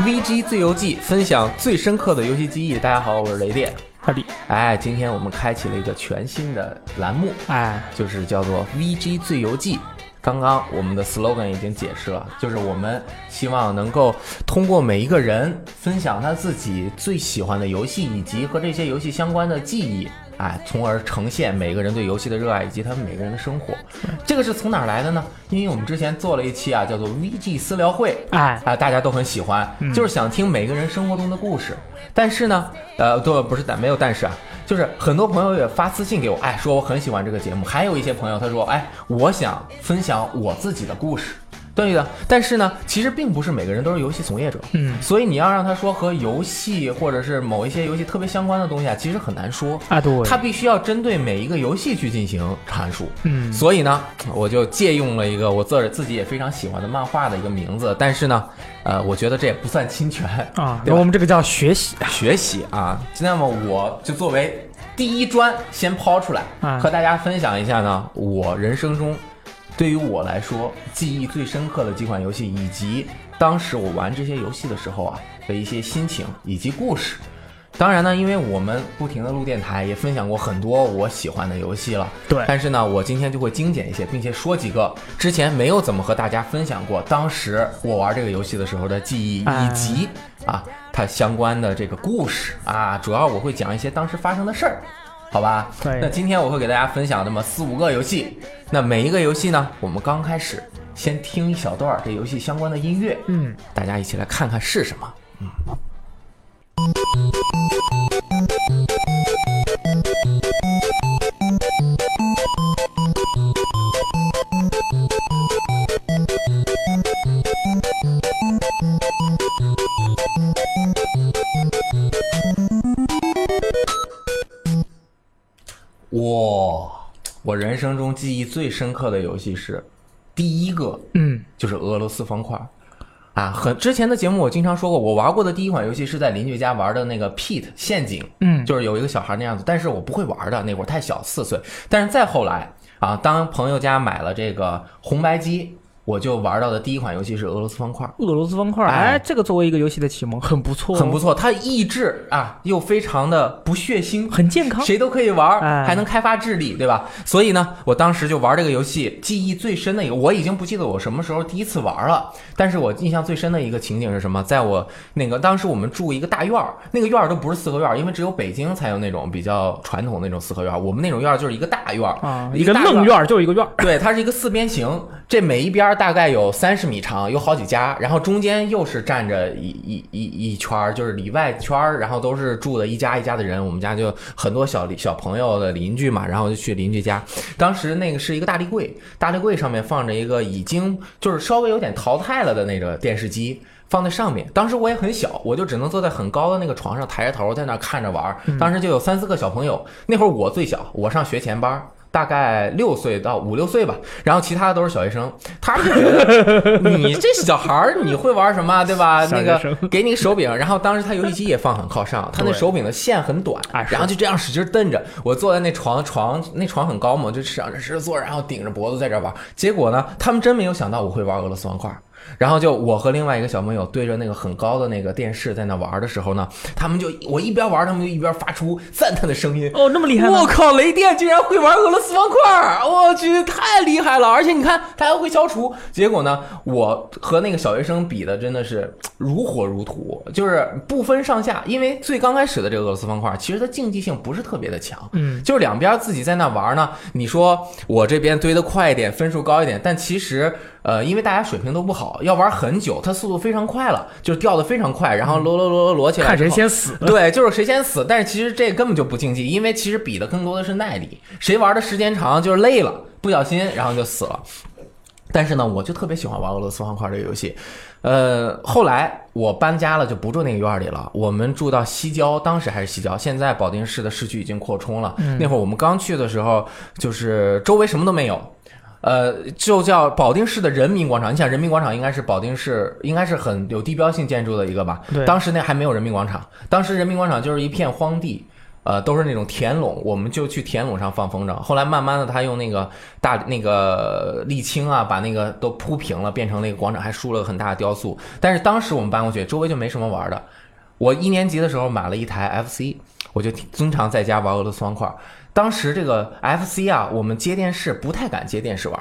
VG 自由记分享最深刻的游戏记忆。大家好，我是雷电。快递，哎，今天我们开启了一个全新的栏目，哎，就是叫做 VG 自由记。刚刚我们的 slogan 已经解释了，就是我们希望能够通过每一个人分享他自己最喜欢的游戏，以及和这些游戏相关的记忆。哎，从而呈现每个人对游戏的热爱以及他们每个人的生活。这个是从哪儿来的呢？因为我们之前做了一期啊，叫做 VG 私聊会，哎啊，大家都很喜欢，就是想听每个人生活中的故事。但是呢，呃，都，不是但没有但是啊，就是很多朋友也发私信给我，哎，说我很喜欢这个节目。还有一些朋友他说，哎，我想分享我自己的故事。对的，但是呢，其实并不是每个人都是游戏从业者，嗯，所以你要让他说和游戏或者是某一些游戏特别相关的东西啊，其实很难说。啊，对，他必须要针对每一个游戏去进行阐述，嗯，所以呢，我就借用了一个我自自己也非常喜欢的漫画的一个名字，但是呢，呃，我觉得这也不算侵权啊，我们这个叫学习，学习啊，那么我就作为第一砖先抛出来，和大家分享一下呢，我人生中。对于我来说，记忆最深刻的几款游戏，以及当时我玩这些游戏的时候啊的一些心情以及故事。当然呢，因为我们不停的录电台，也分享过很多我喜欢的游戏了。对。但是呢，我今天就会精简一些，并且说几个之前没有怎么和大家分享过，当时我玩这个游戏的时候的记忆，以及啊它相关的这个故事啊，主要我会讲一些当时发生的事儿。好吧，那今天我会给大家分享那么四五个游戏，那每一个游戏呢，我们刚开始先听一小段这游戏相关的音乐，嗯，大家一起来看看是什么，嗯。哇，我人生中记忆最深刻的游戏是第一个，嗯，就是俄罗斯方块，啊，很之前的节目我经常说过，我玩过的第一款游戏是在邻居家玩的那个 Pete 陷阱，嗯，就是有一个小孩那样子，但是我不会玩的，那会儿太小，四岁。但是再后来啊，当朋友家买了这个红白机。我就玩到的第一款游戏是俄罗斯方块。俄罗斯方块，哎，这个作为一个游戏的启蒙，很不错，很不错。它益智啊，又非常的不血腥，很健康，谁都可以玩，还能开发智力，对吧？所以呢，我当时就玩这个游戏，记忆最深的一个，我已经不记得我什么时候第一次玩了，但是我印象最深的一个情景是什么？在我那个当时我们住一个大院儿，那个院儿都不是四合院儿，因为只有北京才有那种比较传统那种四合院儿，我们那种院儿就是一个大院儿，一个愣院儿就是一个院儿，对，它是一个四边形，这每一边大概有三十。十米长，有好几家，然后中间又是站着一一一一圈儿，就是里外圈儿，然后都是住的一家一家的人。我们家就很多小小朋友的邻居嘛，然后就去邻居家。当时那个是一个大立柜，大立柜上面放着一个已经就是稍微有点淘汰了的那个电视机，放在上面。当时我也很小，我就只能坐在很高的那个床上，抬着头在那看着玩。当时就有三四个小朋友，那会儿我最小，我上学前班。大概六岁到五六岁吧，然后其他的都是小学生，他们就觉得 你这小孩儿你会玩什么，对吧？那个给你个手柄，然后当时他游戏机也放很靠上，他那手柄的线很短，然后就这样使劲蹬着。我坐在那床床那床很高嘛，就想着使劲坐，然后顶着脖子在这玩。结果呢，他们真没有想到我会玩俄罗斯方块。然后就我和另外一个小朋友对着那个很高的那个电视在那玩的时候呢，他们就我一边玩，他们就一边发出赞叹的声音。哦，那么厉害！我靠，雷电居然会玩俄罗斯方块！我去，太厉害了！而且你看，他还会消除。结果呢，我和那个小学生比的真的是如火如荼，就是不分上下。因为最刚开始的这个俄罗斯方块，其实它竞技性不是特别的强。嗯，就是两边自己在那玩呢。你说我这边堆得快一点，分数高一点，但其实。呃，因为大家水平都不好，要玩很久，它速度非常快了，就掉的非常快，然后摞摞摞摞摞起来，看谁先死。对，就是谁先死。但是其实这根本就不竞技，因为其实比的更多的是耐力，谁玩的时间长就是累了，不小心然后就死了。但是呢，我就特别喜欢玩俄罗斯方块这个游戏。呃，后来我搬家了，就不住那个院里了，我们住到西郊，当时还是西郊，现在保定市的市区已经扩充了。那会儿我们刚去的时候，就是周围什么都没有。呃，就叫保定市的人民广场。你想，人民广场应该是保定市，应该是很有地标性建筑的一个吧？对。当时那还没有人民广场，当时人民广场就是一片荒地。呃，都是那种田垄，我们就去田垄上放风筝。后来慢慢的，他用那个大那个沥青啊，把那个都铺平了，变成那个广场，还竖了个很大的雕塑。但是当时我们搬过去，周围就没什么玩的。我一年级的时候买了一台 FC，我就经常在家玩俄罗斯方块。当时这个 FC 啊，我们接电视不太敢接电视玩。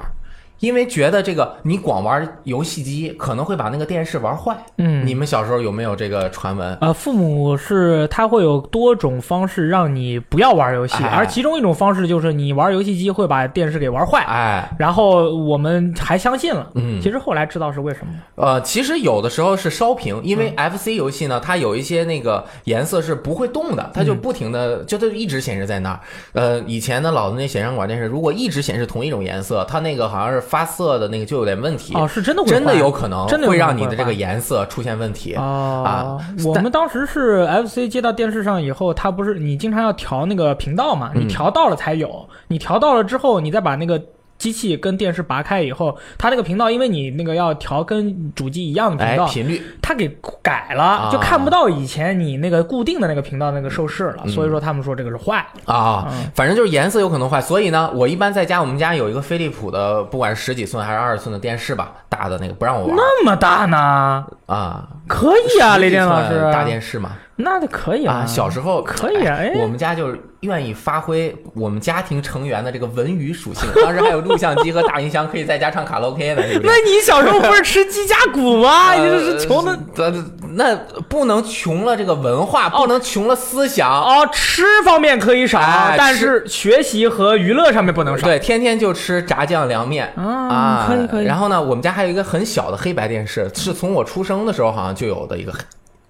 因为觉得这个你光玩游戏机可能会把那个电视玩坏。嗯，你们小时候有没有这个传闻？呃，父母是他会有多种方式让你不要玩游戏，而其中一种方式就是你玩游戏机会把电视给玩坏。哎，然后我们还相信了。嗯，其实后来知道是为什么。呃，其实有的时候是烧屏，因为 FC 游戏呢，它有一些那个颜色是不会动的，它就不停的就它一直显示在那儿。呃，以前的老的那显像管电视，如果一直显示同一种颜色，它那个好像是。发色的那个就有点问题哦，是真的，真的有可能，真的会让你的这个颜色出现问题啊。我们当时是 FC 接到电视上以后，它不是你经常要调那个频道嘛？你调到了才有，你调到了之后，你再把那个。机器跟电视拔开以后，它那个频道，因为你那个要调跟主机一样的频道频率，它给改了，就看不到以前你那个固定的那个频道那个收视了。所以说他们说这个是坏啊，反正就是颜色有可能坏。所以呢，我一般在家，我们家有一个飞利浦的，不管是十几寸还是二十寸的电视吧，大的那个不让我玩。那么大呢？啊，可以啊，雷电老师，大电视嘛。那就可以啊！小时候可以啊，哎，我们家就是愿意发挥我们家庭成员的这个文娱属性。当时还有录像机和大音箱，可以在家唱卡拉 OK 的。那你小时候不是吃鸡架骨吗？你这是穷的，那不能穷了这个文化，不能穷了思想。哦，吃方面可以少，但是学习和娱乐上面不能少。对，天天就吃炸酱凉面啊，可以可以。然后呢，我们家还有一个很小的黑白电视，是从我出生的时候好像就有的一个。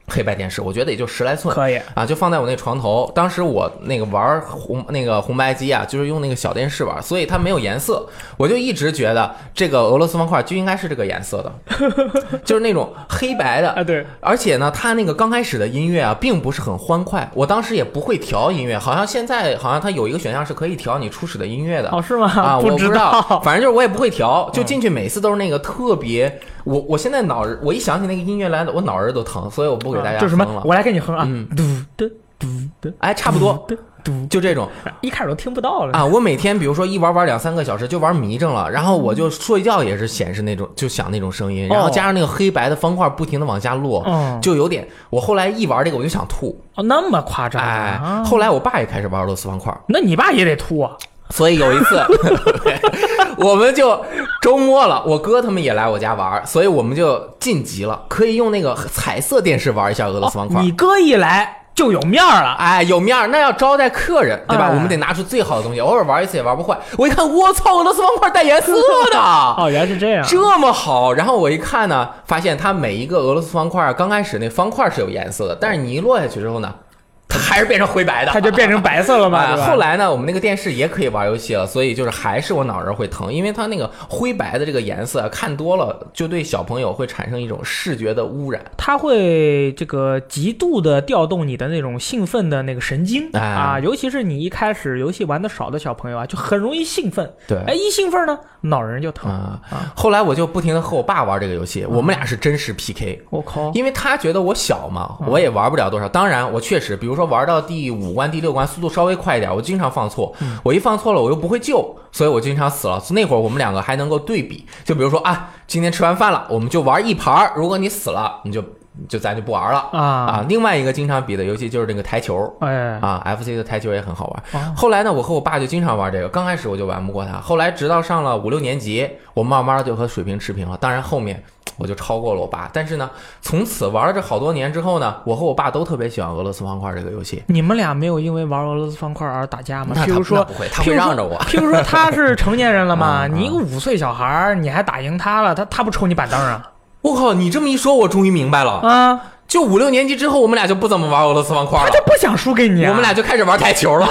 黑白电视，我觉得也就十来寸，可以啊，就放在我那床头。当时我那个玩红那个红白机啊，就是用那个小电视玩，所以它没有颜色。我就一直觉得这个俄罗斯方块就应该是这个颜色的，就是那种黑白的啊。对，而且呢，它那个刚开始的音乐啊，并不是很欢快。我当时也不会调音乐，好像现在好像它有一个选项是可以调你初始的音乐的。哦，是吗？啊，我不知道，反正就是我也不会调，就进去每次都是那个特别。我我现在脑我一想起那个音乐来，我脑仁都疼，所以我不给大家哼了。我来给你哼啊，嘟嘟嘟嘟，哎，差不多，嘟，就这种，一开始都听不到了啊。我每天比如说一玩玩两三个小时，就玩迷怔了，然后我就睡觉也是显示那种就响那种声音，然后加上那个黑白的方块不停的往下落，就有点。我后来一玩这个我就想吐，哦，那么夸张？哎，后来我爸也开始玩俄罗斯方块，那你爸也得吐啊。所以有一次，我们就周末了，我哥他们也来我家玩，所以我们就晋级了，可以用那个彩色电视玩一下俄罗斯方块。你哥一来就有面儿了，哎，有面儿，那要招待客人，对吧？我们得拿出最好的东西，偶尔玩一次也玩不坏。我一看，我操，俄罗斯方块带颜色的，哦，原来是这样，这么好。然后我一看呢，发现它每一个俄罗斯方块刚开始那方块是有颜色的，但是你一落下去之后呢？它还是变成灰白的，它就变成白色了嘛。后来呢，我们那个电视也可以玩游戏了，所以就是还是我脑仁会疼，因为它那个灰白的这个颜色看多了，就对小朋友会产生一种视觉的污染。它会这个极度的调动你的那种兴奋的那个神经啊，尤其是你一开始游戏玩的少的小朋友啊，就很容易兴奋。对，哎，一兴奋呢，脑仁就疼啊。后来我就不停的和我爸玩这个游戏，我们俩是真实 PK。我靠，因为他觉得我小嘛，我也玩不了多少。当然，我确实，比如说玩到第。五关第六关速度稍微快一点，我经常放错。我一放错了，我又不会救，所以我经常死了。那会儿我们两个还能够对比，就比如说啊，今天吃完饭了，我们就玩一盘。如果你死了，你就就咱就不玩了啊啊！另外一个经常比的游戏就是那个台球，哎啊，FC 的台球也很好玩。后来呢，我和我爸就经常玩这个。刚开始我就玩不过他，后来直到上了五六年级，我慢慢就和水平持平了。当然后面。我就超过了我爸，但是呢，从此玩了这好多年之后呢，我和我爸都特别喜欢俄罗斯方块这个游戏。你们俩没有因为玩俄罗斯方块而打架吗？譬如说，不会，他会让着我。譬如说，他是成年人了嘛，你一个五岁小孩，你还打赢他了，他他不抽你板凳啊？我靠，你这么一说，我终于明白了啊！就五六年级之后，我们俩就不怎么玩俄罗斯方块了。他就不想输给你，我们俩就开始玩台球了。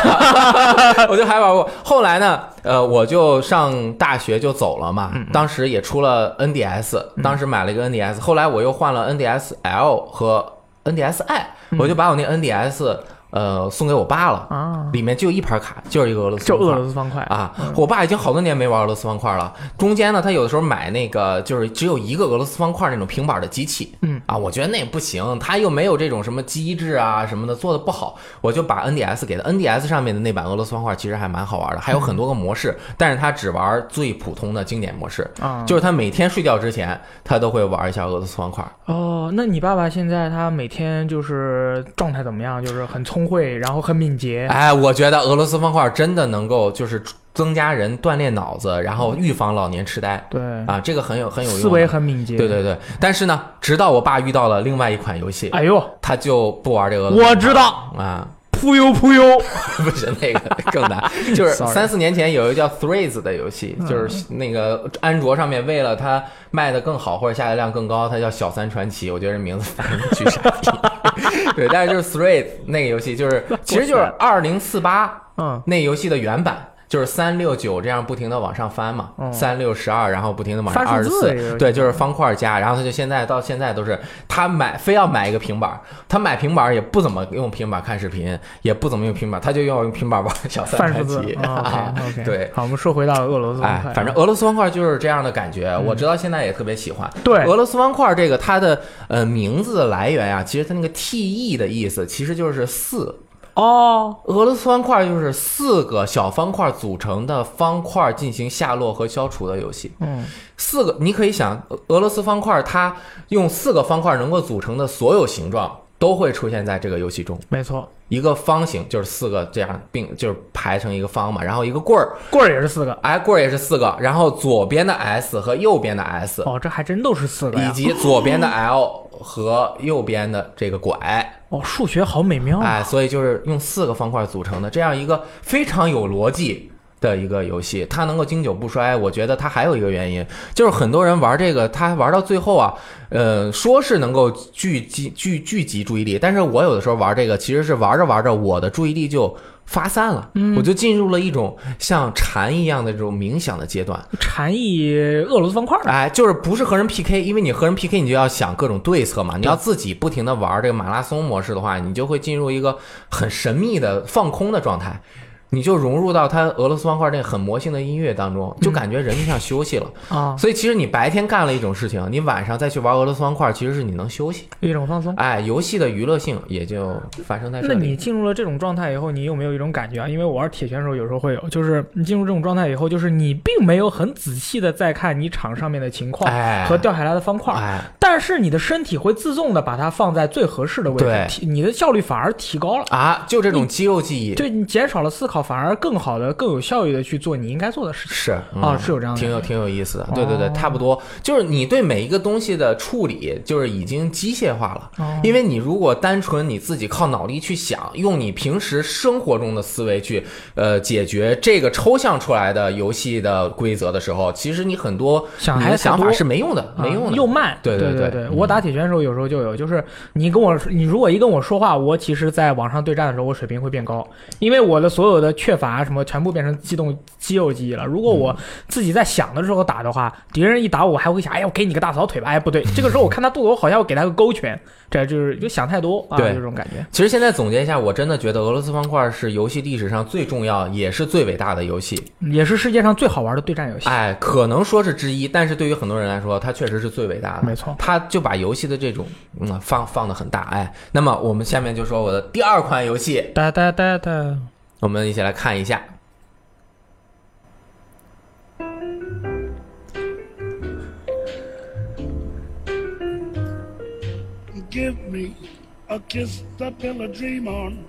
我就还玩过。后来呢，呃，我就上大学就走了嘛。当时也出了 NDS，当时买了一个 NDS。后来我又换了 NDS L 和 NDS i，我就把我那 NDS 呃送给我爸了，啊，里面就一盘卡，就是一个俄罗斯就俄罗斯方块。啊，我爸已经好多年没玩俄罗斯方块了。中间呢，他有的时候买那个就是只有一个俄罗斯方块那种平板的机器，嗯。啊，我觉得那也不行，他又没有这种什么机制啊什么的做的不好，我就把 NDS 给他。NDS 上面的那版俄罗斯方块其实还蛮好玩的，还有很多个模式，但是他只玩最普通的经典模式，啊，就是他每天睡觉之前他都会玩一下俄罗斯方块。哦，那你爸爸现在他每天就是状态怎么样？就是很聪慧，然后很敏捷。哎，我觉得俄罗斯方块真的能够就是增加人锻炼脑子，然后预防老年痴呆。对，啊，这个很有很有用。思维很敏捷。对对对，但是呢，直到我爸遇到了另外一款游戏，哎呦，他就不玩这个我知道，啊，扑悠扑悠。不是那个更难，就是三四年前有一个叫 Threads 的游戏，就是那个安卓上面为了它卖的更好或者下载量更高，它叫小三传奇，我觉得这名字反正巨傻逼。对，但是就是 Threads 那个游戏，就是其实就是二零四八嗯，那游戏的原版。就是三六九这样不停的往上翻嘛，嗯三六十二，然后不停的往上翻二十四对，就是方块加，然后他就现在到现在都是他买非要买一个平板儿，他买平板儿也不怎么用平板儿看视频，也不怎么用平板儿，他就要用平板儿玩小三范数字。传奇。OK OK。对，好，我们说回到俄罗斯方哎块。，反正俄罗斯方块就是这样的感觉，我直到现在也特别喜欢。对俄罗斯方块这个它的呃名字的来源啊，其实它那个 TE 的意思其实就是四，哦，俄罗斯方块就是四个小方块组成的方块进行下落和消除的游戏。嗯，四个，你可以想，俄俄罗斯方块它用四个方块能够组成的所有形状都会出现在这个游戏中。没错，一个方形就是四个这样并就是排成一个方嘛，然后一个棍儿，棍儿也是四个。哎，棍儿也是四个，然后左边的 S 和右边的 S，哦，这还真都是四个。以及左边的 L 和右边的这个拐，哦，数学好美妙啊。哎，所以就是用四个方块组成的这样一个非常有逻辑的一个游戏，它能够经久不衰。我觉得它还有一个原因，就是很多人玩这个，他玩到最后啊，呃，说是能够聚集聚聚集注意力，但是我有的时候玩这个，其实是玩着玩着，我的注意力就发散了，我就进入了一种像禅一样的这种冥想的阶段。禅意俄罗斯方块儿。哎，就是不是和人 PK，因为你和人 PK，你就要想各种对策嘛。你要自己不停的玩这个马拉松模式的话，你就会进入一个很神秘的放空的状态，你就融入到他俄罗斯方块那很魔性的音乐当中，就感觉人就像休息了。啊，所以其实你白天干了一种事情，你晚上再去玩俄罗斯方块，其实是你能休息。一种放松。哎，游戏的娱乐性也就发生在这里那。你进入了这种状态以后，你有没有一种感觉啊？因为我玩铁拳的时候，有时候会有，就是你进入这种状态以后，就是你并没有很仔细的在看你场上面的情况哎和掉下来的方块，哎，但是你的身体会自动的把它放在最合适的位置对，你的效率反而提高了。啊，就这种肌肉记忆对你减少了思考，反而更好的、更有效率的去做你应该做的事情。是啊嗯是有这样的挺有挺有意思的。对对对，哦差不多就是你对每一个东西的处理，就是已经机械化了。哦因为你如果单纯你自己靠脑力去想，用你平时生活中的思维去呃解决这个抽象出来的游戏的规则的时候，其实你很多想还太你的想法是没用的，没用的。啊又慢。对对对对对嗯我打铁拳的时候，有时候就有，就是你跟我，你如果一跟我说话，我其实在网上对战的时候，我水平会变高，因为我的所有的缺乏啊什么全部变成机动肌肉记忆了。如果我自己在想的时候打的话，敌人一打我，还会想，哎呀，我给你个大扫腿吧，哎，不对，这个时候我看他肚子，我好像要给他个勾拳，这就是就想太多啊，就这种感觉。其实现在总结一下，我真的觉得俄罗斯方块是游戏历史上最重要也是最伟大的游戏。也是世界上最好玩的对战游戏。哎，可能说是之一，但是对于很多人来说，它确实是最伟大的。没错他就把游戏的这种嗯放放的很大。哎，那么我们下面就说我的第二款游戏，哒哒哒哒，我们一起来看一下。 Give me a kiss to build a dream on.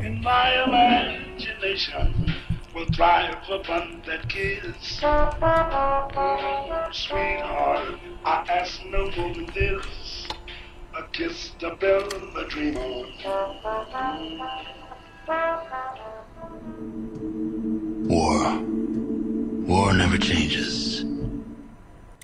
In my imagination will thrive upon that kiss. Oh, sweetheart, I ask no more than this. A kiss to build a dream on. War. War never changes.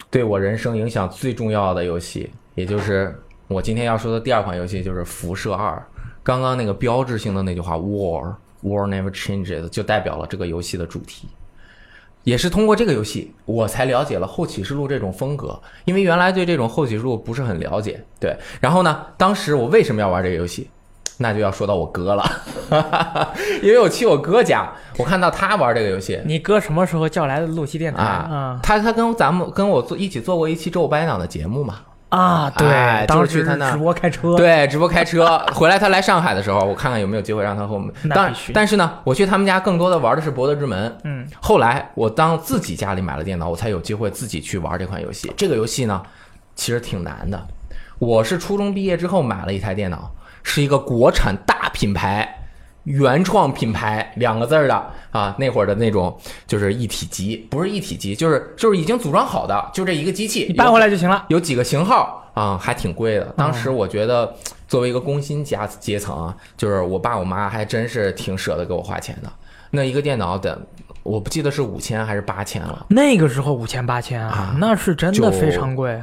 对我人生影响最重要的游戏，也就是我今天要说的第二款游戏，就是《辐射二》。刚刚那个标志性的那句话 “War War never changes” 就代表了这个游戏的主题。也是通过这个游戏，我才了解了后启示录这种风格，因为原来对这种后启示录不是很了解。对，然后呢，当时我为什么要玩这个游戏？那就要说到我哥了，因为我去我哥家，我看到他玩这个游戏你哥什么时候叫来的露西电台啊，他他跟咱们跟我做一起做过一期周五八点档的节目嘛，啊？对，哎当时去他那直播开车，对，直播开车回来，他来上海的时候，我看看有没有机会让他和我们。当然但是呢，我去他们家更多的玩的是《博德之门》。嗯，后来我当自己家里买了电脑，我才有机会自己去玩这款游戏。这个游戏呢，其实挺难的。我是初中毕业之后买了一台电脑，是一个国产大品牌。原创品牌两个字儿的啊，那会儿的那种就是一体机，不是一体机，就是就是已经组装好的，就这一个机器，你搬回来就行了。有几个型号啊、还挺贵的。当时我觉得，作为一个工薪家阶层啊，就是我爸我妈还真是挺舍得给我花钱的。那一个电脑得，我不记得是五千还是八千了，那个时候五千八千啊啊，那是真的非常贵，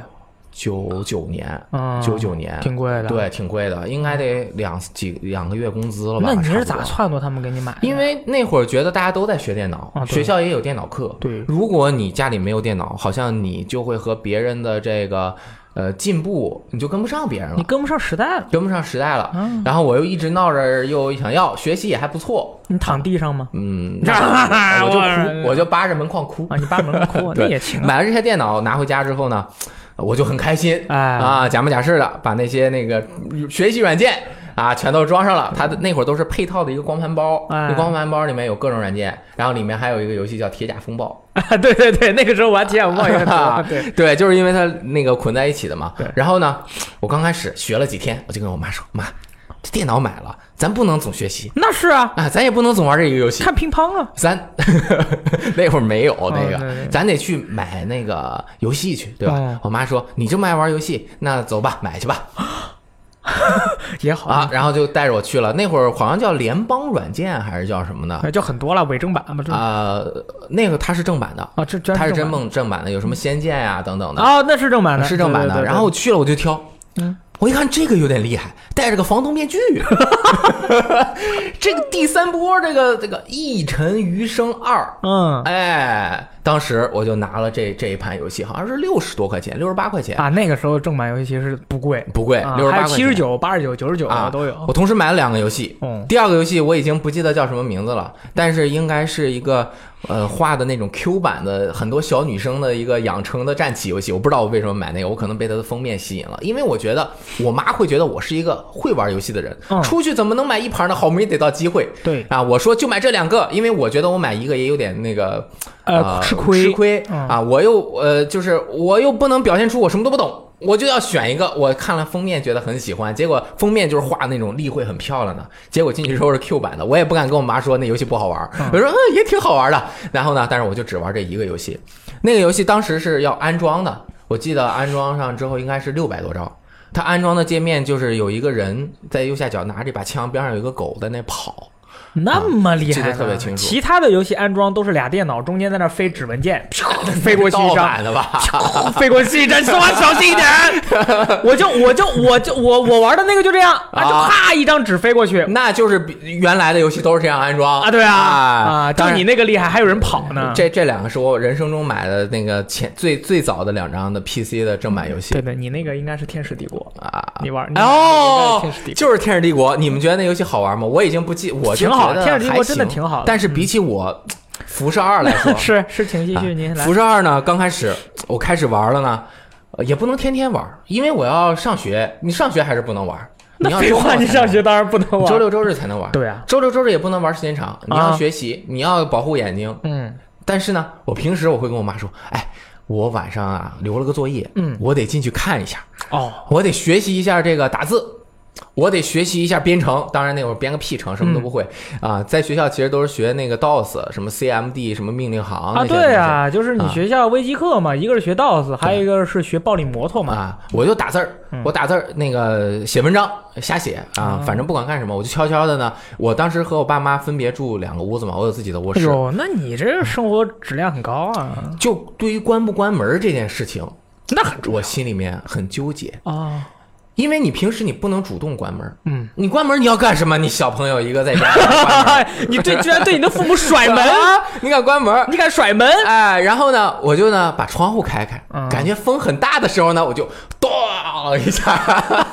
九九年，嗯，九九年，挺贵的。，对，挺贵的，应该得两几两个月工资了吧？那你是咋撺掇他们给你买的？因为那会儿觉得大家都在学电脑，啊学校也有电脑课。对如果你家里没有电脑，好像你就会和别人的这个呃进步，你就跟不上别人了，你跟不上时代了，跟不上时代了。嗯然后我又一直闹着又想要，学习也还不错，你躺地上吗？嗯，我就哭，我就扒着门框哭。啊，你扒门框哭，那也行啊。买了这些电脑拿回家之后呢，我就很开心，哎。啊，假模假式的把那些那个学习软件啊全都装上了。它的那会儿都是配套的一个光盘包，哎。那光盘包里面有各种软件，然后里面还有一个游戏叫《铁甲风暴。啊，对对对，那个时候玩铁甲帽也很多，对，》，对，就是因为它那个捆在一起的嘛。对。然后呢，我刚开始学了几天，我就跟我妈说：“妈，这电脑买了，咱不能总学习。那是啊，啊，咱也不能总玩这一个游戏。”看乒乓啊，咱 那会儿没有那个，哦对对。咱得去买那个游戏去，对吧？哦。我妈说你这么爱玩游戏，那走吧，买去吧。也好。啊！，然后就带着我去了。那会儿好像叫联邦软件还是叫什么的哎就很多了，伪正版嘛，这。啊、那个它是正版的，啊，这这它是真梦正版的，有什么仙剑呀、等等的，啊，那是正版的，是正版的。对对对。然后我去了我就挑，嗯，我一看这个有点厉害，戴着个防毒面具，这个第三波这个这个一尘余生二。嗯哎，当时我就拿了这这一盘游戏，好像是六十多块钱，六十八块钱，啊，那个时候正版游戏其实不贵，不贵，啊六十八七十九、八十九、九十九啊都有。我同时买了两个游戏，嗯第二个游戏我已经不记得叫什么名字了，但是应该是一个呃画的那种 Q 版的很多小女生的一个养成的战棋游戏。我不知道我为什么买那个，我可能被它的封面吸引了，因为我觉得我妈会觉得我是一个会玩游戏的人，嗯出去怎么能买一盘呢？好不容易得到机会。对啊，我说就买这两个，因为我觉得我买一个也有点那个呃吃亏吃亏嗯啊！我又呃，就是我又不能表现出我什么都不懂，我就要选一个。我看了封面觉得很喜欢，结果封面就是画那种立绘很漂亮的，结果进去之后是 Q 版的，我也不敢跟我妈说那游戏不好玩，嗯我说、嗯、也挺好玩的。然后呢，但是我就只玩这一个游戏，那个游戏当时是要安装的，我记得安装上之后应该是六百多兆。它安装的界面就是有一个人在右下角拿着一把枪，边上有一个狗在那跑。那么厉记害记，得特别清楚其他的游戏安装都是俩电脑中间在那飞指纹键，飞过去一盗张，版的吧？飞过去一张，说话小心一点。我就我就我就我我玩的那个就这样啊，就啊啪一张纸飞过去那就是比原来的游戏都是这样安装啊，对啊啊啊，就你那个厉害，还有人跑呢。这这两个是我人生中买的那个前最最早的两张的 PC 的正版游戏对对，你那个应该是《天使帝国啊。你玩的哦天使帝，国就是《天使帝国》，你们觉得那游戏好玩吗？我已经不记，我挺好天使帝国真的挺好的但是比起我辐射二来说，是是，挺继续，您来辐。射二呢，刚开始我开始玩了呢，呃也不能天天玩，因为我要上学。你上学还是不能玩？你要废话，你上学当然不能玩。周六周日才能玩。对啊周六周日也不能玩时间长，你要啊学习，你要保护眼睛。嗯，但是呢，我平时我会跟我妈说，哎，我晚上啊留了个作业，嗯我得进去看一下，哦，我得学习一下这个打字。我得学习一下编程，当然那会儿编个屁程，什么都不会、嗯啊。在学校其实都是学那个 DOS，什么 CMD，什么命令行啊，对啊，就是你啊学校微机课嘛，一个是学 DOS，还有一个是学暴力摩托嘛。啊，我就打字儿，嗯我打字儿那个写文章瞎写啊，反正不管干什么，我就悄悄的呢。我当时和我爸妈分别住两个屋子嘛，我有自己的卧室。哎，那你这生活质量很高啊，就对于关不关门这件事情，那很重我心里面很纠结，啊。因为你平时你不能主动关门，嗯，你关门你要干什么？你小朋友一个在家 你对，居然对你的父母甩门，啊，你敢关门？你敢甩门？哎，然后呢，我就呢把窗户开开，嗯感觉风很大的时候呢，我就咚了一下，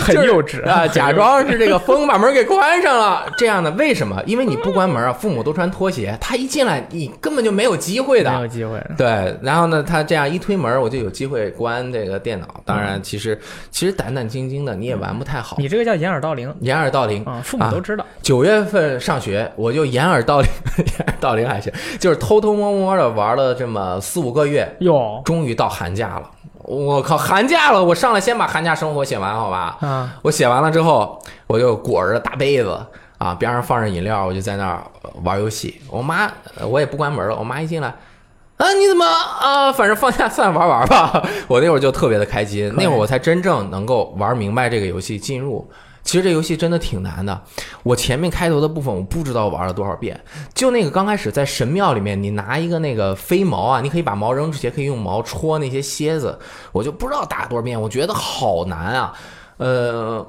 很幼稚啊，假装是这个风把门给关上了。这样的为什么？因为你不关门啊，父母都穿拖鞋，他一进来你根本就没有机会的，没有机会。对，然后呢，他这样一推门，我就有机会关这个电脑。当然，其实其实胆胆惊惊的，你也玩不太好。你这个叫掩耳盗铃掩耳盗铃啊，父母都知道。九月份上学，我就掩耳盗铃，掩耳盗铃还行，就是偷偷摸摸的玩了这么四五个月，哟，终于到寒假了。我靠，寒假了！我上来先把寒假生活写完，好吧？嗯，我写完了之后，我就裹着大被子啊，边上放着饮料，我就在那儿玩游戏。我妈，我也不关门了。我妈一进来，啊，你怎么啊？反正放假算玩玩吧。我那会儿就特别的开心，那会儿我才真正能够玩明白这个游戏进入。其实这游戏真的挺难的，我前面开头的部分我不知道玩了多少遍。就那个刚开始在神庙里面，你拿一个那个飞毛啊，你可以把毛扔出去，可以用毛戳那些蝎子，我就不知道打多少遍，我觉得好难啊。呃，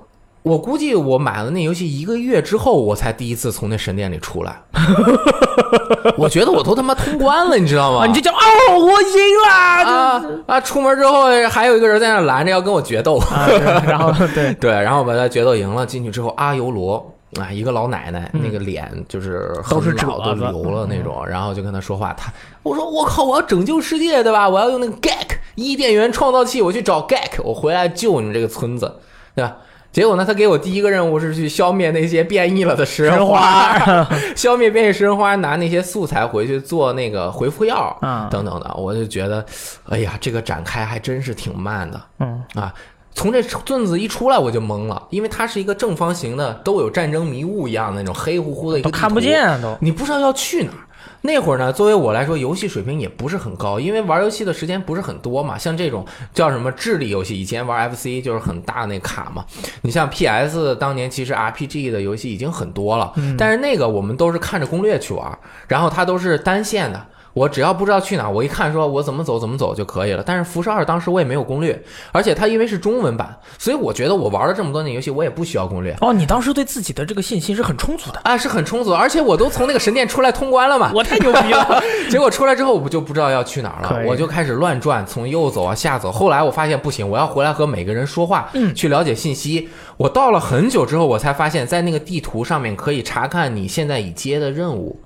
我估计我买了那游戏一个月之后，我才第一次从那神殿里出来。我觉得我都他妈通关了，你知道吗？你就叫哦，我赢了啊啊！出门之后还有一个人在那拦着要跟我决斗，啊！然后 对对，然后把他决斗赢了。进去之后，阿尤罗啊，一个老奶奶，那个脸就是都是褶子流了那种，然后就跟他说话。他我说我靠，我要拯救世界，对吧？我要用那个 Gak 伊甸园创造器，我去找 Gak，我回来救你们这个村子，对吧？结果呢，他给我第一个任务是去消灭那些变异了的食人花，消灭变异食人花，拿那些素材回去做那个回复药嗯等等的。我就觉得，哎呀，这个展开还真是挺慢的。嗯啊，从这盾子一出来我就懵了，因为它是一个正方形的，都有战争迷雾一样的那种黑乎乎的一个都看不见都你不知道要去哪儿。那会儿呢，作为我来说，游戏水平也不是很高，因为玩游戏的时间不是很多嘛。像这种叫什么智力游戏，以前玩 FC 就是很大那卡嘛。你像 PS 当年其实 RPG 的游戏已经很多了，但是那个我们都是看着攻略去玩，然后它都是单线的。我只要不知道去哪儿，我一看说我怎么走怎么走就可以了。但是辐射二当时我也没有攻略，而且它因为是中文版，所以我觉得我玩了这么多年游戏，我也不需要攻略。哦，你当时对自己的这个信心是很充足的。啊，是很充足，而且我都从那个神殿出来通关了嘛。我太牛逼了！结果出来之后，我不就不知道要去哪儿了，我就开始乱转，从右走啊下走。后来我发现不行，我要回来和每个人说话，嗯去了解信息。我到了很久之后，我才发现，在那个地图上面可以查看你现在已接的任务，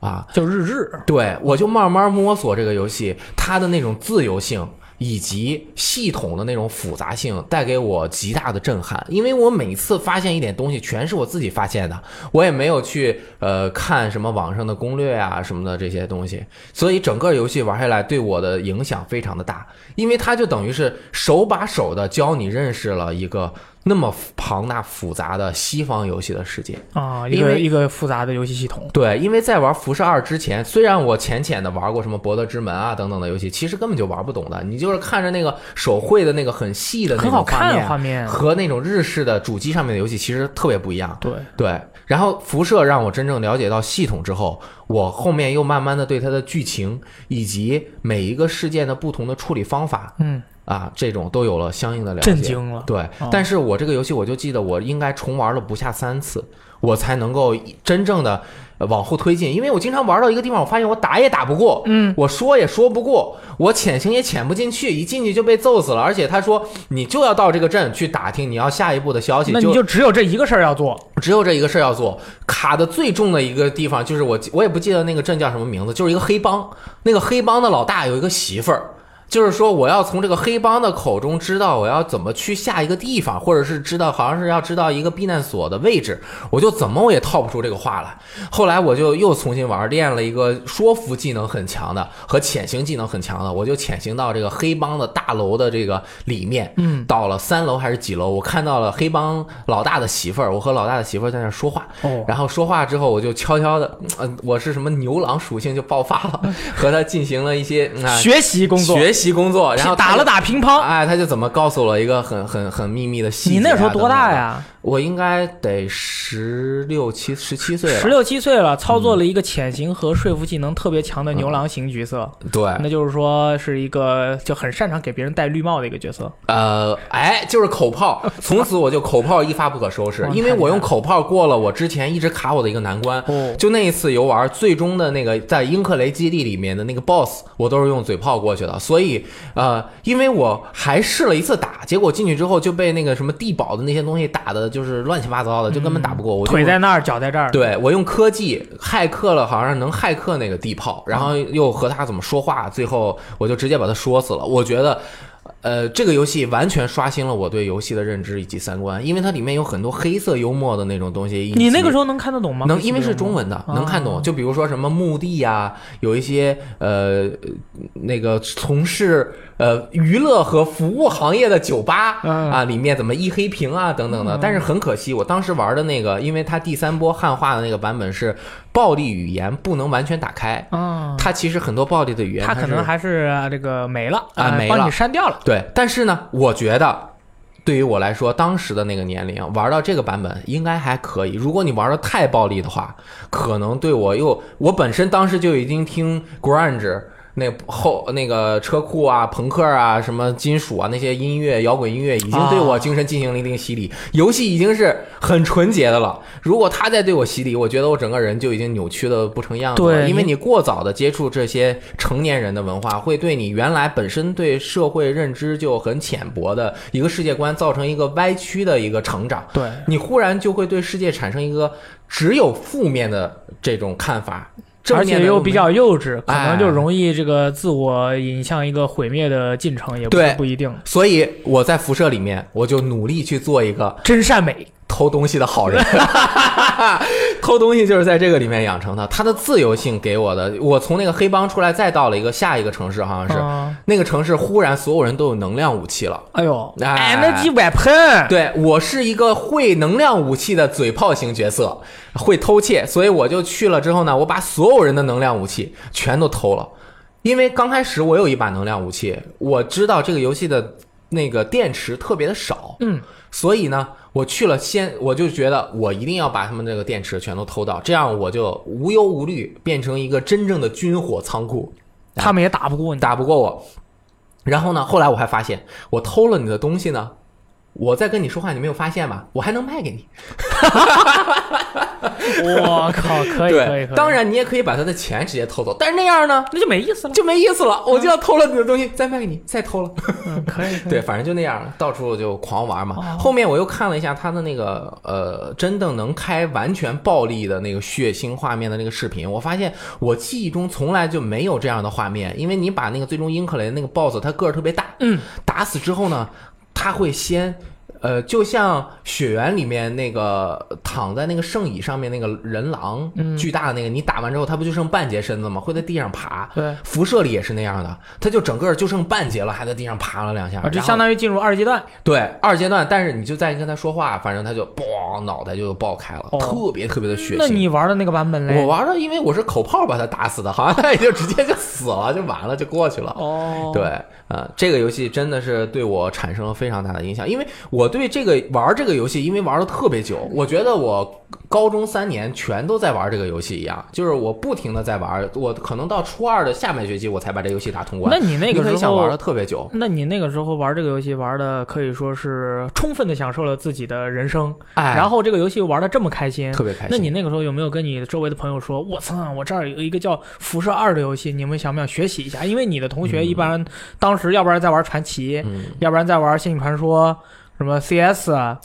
啊，就日日对我就慢慢摸索这个游戏它的那种自由性。以及系统的那种复杂性带给我极大的震撼，因为我每次发现一点东西，全是我自己发现的，我也没有去呃看什么网上的攻略啊什么的这些东西，所以整个游戏玩下来对我的影响非常的大，因为它就等于是手把手的教你认识了一个那么庞大复杂的西方游戏的世界。啊，一个一个复杂的游戏系统。对，因为在玩辐射二之前，虽然我浅浅的玩过什么博德之门啊等等的游戏，其实根本就玩不懂的。你就是看着那个手绘的那个很细的那很好看的，画面和那种日式的主机上面的游戏其实特别不一样。对，对，然后辐射让我真正了解到系统之后，我后面又慢慢的对它的剧情以及每一个事件的不同的处理方法嗯，啊，这种都有了相应的了解。震惊了。对，但是我这个游戏我就记得我应该重玩了不下三次，我才能够真正的往后推进，因为我经常玩到一个地方，我发现我打也打不过，嗯，我说也说不过，我潜行也潜不进去，一进去就被揍死了，而且他说你就要到这个镇去打听你要下一步的消息，那你就只有这一个事儿要做。只有这一个事儿要做。卡的最重的一个地方就是我，我也不记得那个镇叫什么名字，就是一个黑帮。那个黑帮的老大有一个媳妇儿，就是说我要从这个黑帮的口中知道我要怎么去下一个地方，或者是知道好像是要知道一个避难所的位置，我就怎么我也套不出这个话来。后来我就又重新玩，练了一个说服技能很强的和潜行技能很强的，我就潜行到这个黑帮的大楼的这个里面，嗯，到了三楼还是几楼，我看到了黑帮老大的媳妇儿，我和老大的媳妇儿在那说话，哦。然后说话之后，我就悄悄的，呃，我是什么牛郎属性就爆发了，和他进行了一些学习工作，学习工作，然后打了打乒乓。哎，他就怎么告诉我一个很很很秘密的细节、啊。你那时候多大？呀？我应该得十六七、十七岁了。十六七岁了，操作了一个潜行和说服技能特别强的牛郎型角色，对，那就是说是一个就很擅长给别人戴绿帽的一个角色。呃，哎，就是口炮，从此我就口炮一发不可收拾，因为我用口炮过了我之前一直卡我的一个难关。哦就那一次游玩，最终的那个在英克雷基地里面的那个 BOSS，我都是用嘴炮过去的，所以以呃，因为我还试了一次打，结果进去之后就被那个什么地堡的那些东西打的，就是乱七八糟的，就根本打不过。我就腿在那儿，脚在这儿。对我用科技骇客了，好像能骇客那个地炮，然后又和他怎么说话，最后我就直接把他说死了。我觉得。呃，这个游戏完全刷新了我对游戏的认知以及三观，因为它里面有很多黑色幽默的那种东西。你那个时候能看得懂吗？能，因为是中文的，能看懂。就比如说什么墓地呀，有一些呃那个从事呃娱乐和服务行业的酒吧啊，里面怎么一黑屏啊等等的。但是很可惜，我当时玩的那个，因为它第三波汉化的那个版本是暴力语言不能完全打开，它其实很多暴力的语言，它可能还是这个没了啊，没了，帮你删掉了。对，但是呢，我觉得对于我来说，当时的那个年龄玩到这个版本应该还可以。如果你玩的太暴力的话，可能对我又我本身当时就已经听 grunge。那后那个车库啊、朋克啊、什么金属啊那些音乐、摇滚音乐已经对我精神进行了一定洗礼。游戏已经是很纯洁的了，如果他再对我洗礼，我觉得我整个人就已经扭曲的不成样子了。对，因为你过早的接触这些成年人的文化，会对你原来本身对社会认知就很浅薄的一个世界观造成一个歪曲的一个成长。对你忽然就会对世界产生一个只有负面的这种看法。而且又比较幼稚，可能就容易这个自我引向一个毁灭的进程，也不不一定。所以我在辐射里面，我就努力去做一个真善美。偷东西的好人，偷东西就是在这个里面养成的。他的自由性给我的，我从那个黑帮出来，再到了一个下一个城市，好像是那个城市，忽然所有人都有能量武器了。哎呦，energy weapon，对我是一个会能量武器的嘴炮型角色，会偷窃，所以我就去了之后呢，我把所有人的能量武器全都偷了。因为刚开始我有一把能量武器，我知道这个游戏的那个电池特别的少，嗯，所以呢。我去了，先我就觉得我一定要把他们这个电池全都偷到，这样我就无忧无虑，变成一个真正的军火仓库。他们也打不过你，打不过我。然后呢，后来我还发现，我偷了你的东西呢。我在跟你说话，你没有发现吗？我还能卖给你。我靠，可以可以。当然，你也可以把他的钱直接偷走，但是那样呢，那就没意思了，就没意思了。我就要偷了你的东西，再卖给你，再偷了。可以。对，反正就那样，到处就狂玩嘛。后面我又看了一下他的那个呃，真正能开完全暴力的那个血腥画面的那个视频，我发现我记忆中从来就没有这样的画面。因为你把那个最终英克雷那个 BOSS，他个儿特别大，嗯，打死之后呢。他会先，呃，就像雪原里面那个躺在那个圣椅上面那个人狼，巨大的那个，你打完之后，他不就剩半截身子吗？会在地上爬。对，辐射里也是那样的，他就整个就剩半截了，还在地上爬了两下，就相当于进入二阶段。对，二阶段，但是你就再跟他说话，反正他就嘣，脑袋就爆开了，特别特别的血腥。那你玩的那个版本嘞？我玩的，因为我是口炮把他打死的，好像他也就直接就死了，就完了，就过去了。哦，对。呃，这个游戏真的是对我产生了非常大的影响，因为我对这个玩这个游戏，因为玩的特别久，我觉得我高中三年全都在玩这个游戏一样，就是我不停的在玩，我可能到初二的下半学期我才把这游戏打通关。那你那个时候玩的特别久，那你那个时候玩这个游戏玩的可以说是充分的享受了自己的人生，哎，然后这个游戏玩的这么开心，特别开心。那你那个时候有没有跟你周围的朋友说，我操，我这儿有一个叫《辐射二》的游戏，你们想不想学习一下？因为你的同学一般当时要不然在玩传。传奇，要不然在玩《仙境传说》，什么 CS 啊？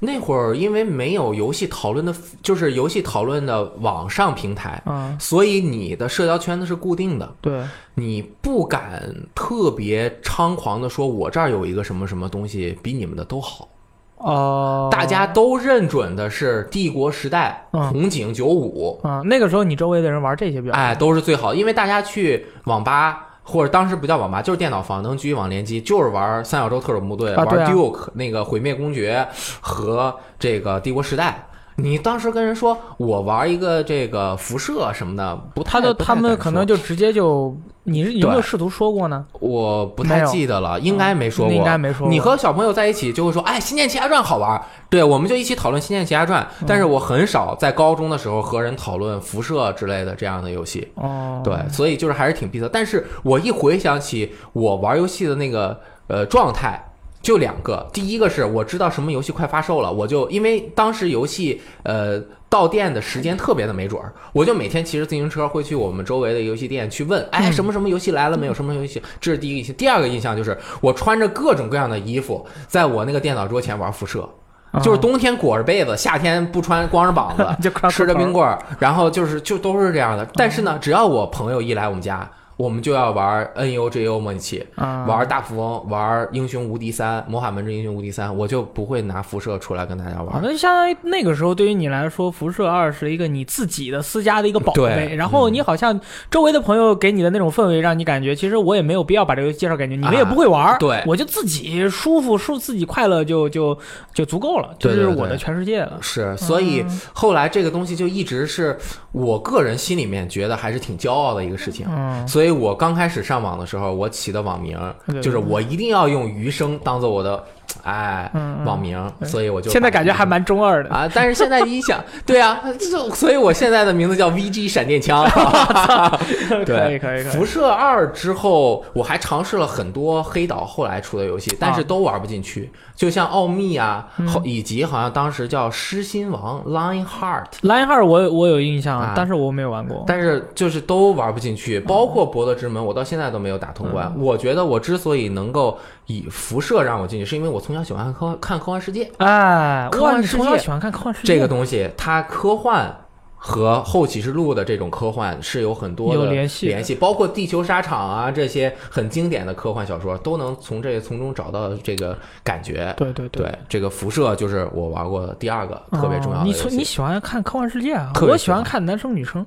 那会儿因为没有游戏讨论的，就是游戏讨论的网上平台，嗯，所以你的社交圈子是固定的。对，你不敢特别猖狂的说，我这儿有一个什么什么东西比你们的都好。哦，大家都认准的是帝国时代、红警九五啊。那个时候你周围的人玩这些比较，哎，都是最好，因为大家去网吧。或者当时不叫网吧，就是电脑房，能局域网联机，就是玩三角洲特种部队，玩 Duke 那个毁灭公爵和这个帝国时代。你当时跟人说我玩一个这个辐射什么的，不，他的他们可能就直接就。你有没有试图说过呢？我不太记得了，应该没说过。应该没说。你和小朋友在一起就会说：“哎，《仙剑奇侠传》好玩。”对，我们就一起讨论《仙剑奇侠传》。但是我很少在高中的时候和人讨论辐射之类的这样的游戏。哦。对，所以就是还是挺闭塞。但是我一回想起我玩游戏的那个呃状态。就两个，第一个是我知道什么游戏快发售了，我就因为当时游戏呃到店的时间特别的没准儿，我就每天骑着自行车会去我们周围的游戏店去问，哎，什么什么游戏来了没有？什么游戏？这是第一个印象。第二个印象就是我穿着各种各样的衣服，在我那个电脑桌前玩辐射。就是冬天裹着被子，夏天不穿，光着膀子 就吃着冰棍儿，然后就是就都是这样的。但是呢，只要我朋友一来我们家，我们就要玩 N U G O 模拟器，啊玩大富翁，玩英雄无敌三，魔法门之英雄无敌三，我就不会拿辐射出来跟大家啊，玩。那就相当于那个时候对于你来说，辐射二是一个你自己的私家的一个宝贝，对然后你好像周围的朋友给你的那种氛围，让你感觉其实我也没有必要把这个介绍给你，你们也不会玩、啊对我就自己舒服舒自己快乐就就就足够了，这对对对是我的全世界了。是，所以后来这个东西就一直是我个人心里面觉得还是挺骄傲的一个事情。嗯，所以我刚开始上网的时候，我起的网名就是我一定要用余生当做我的哎网名，所以我就现在感觉还蛮中二的。啊，但是现在一想，对啊，就所以我现在的名字叫 VG 闪电枪。可以对，可以可以辐射二之后，我还尝试了很多黑岛后来出的游戏，但是啊都玩不进去。就像奥秘啊，嗯以及好像当时叫狮心王 Lionheart，Lionheart 我我有印象，啊但是我没有玩过。但是就是都玩不进去，包括博德之门，我到现在都没有打通关。嗯我觉得我之所以能够以辐射让我进去，是因为我从小喜欢看科看科幻世界。哎，科幻世界从小喜欢看科幻世界这个东西，它科幻和后启示录的这种科幻是有很多的联系联系，包括地球沙场啊这些很经典的科幻小说，都能从这从中找到这个感觉。对对对，这个辐射就是我玩过的第二个特别重要的哦你从你。喜欢看科幻世界啊？喜我喜欢看男生女生。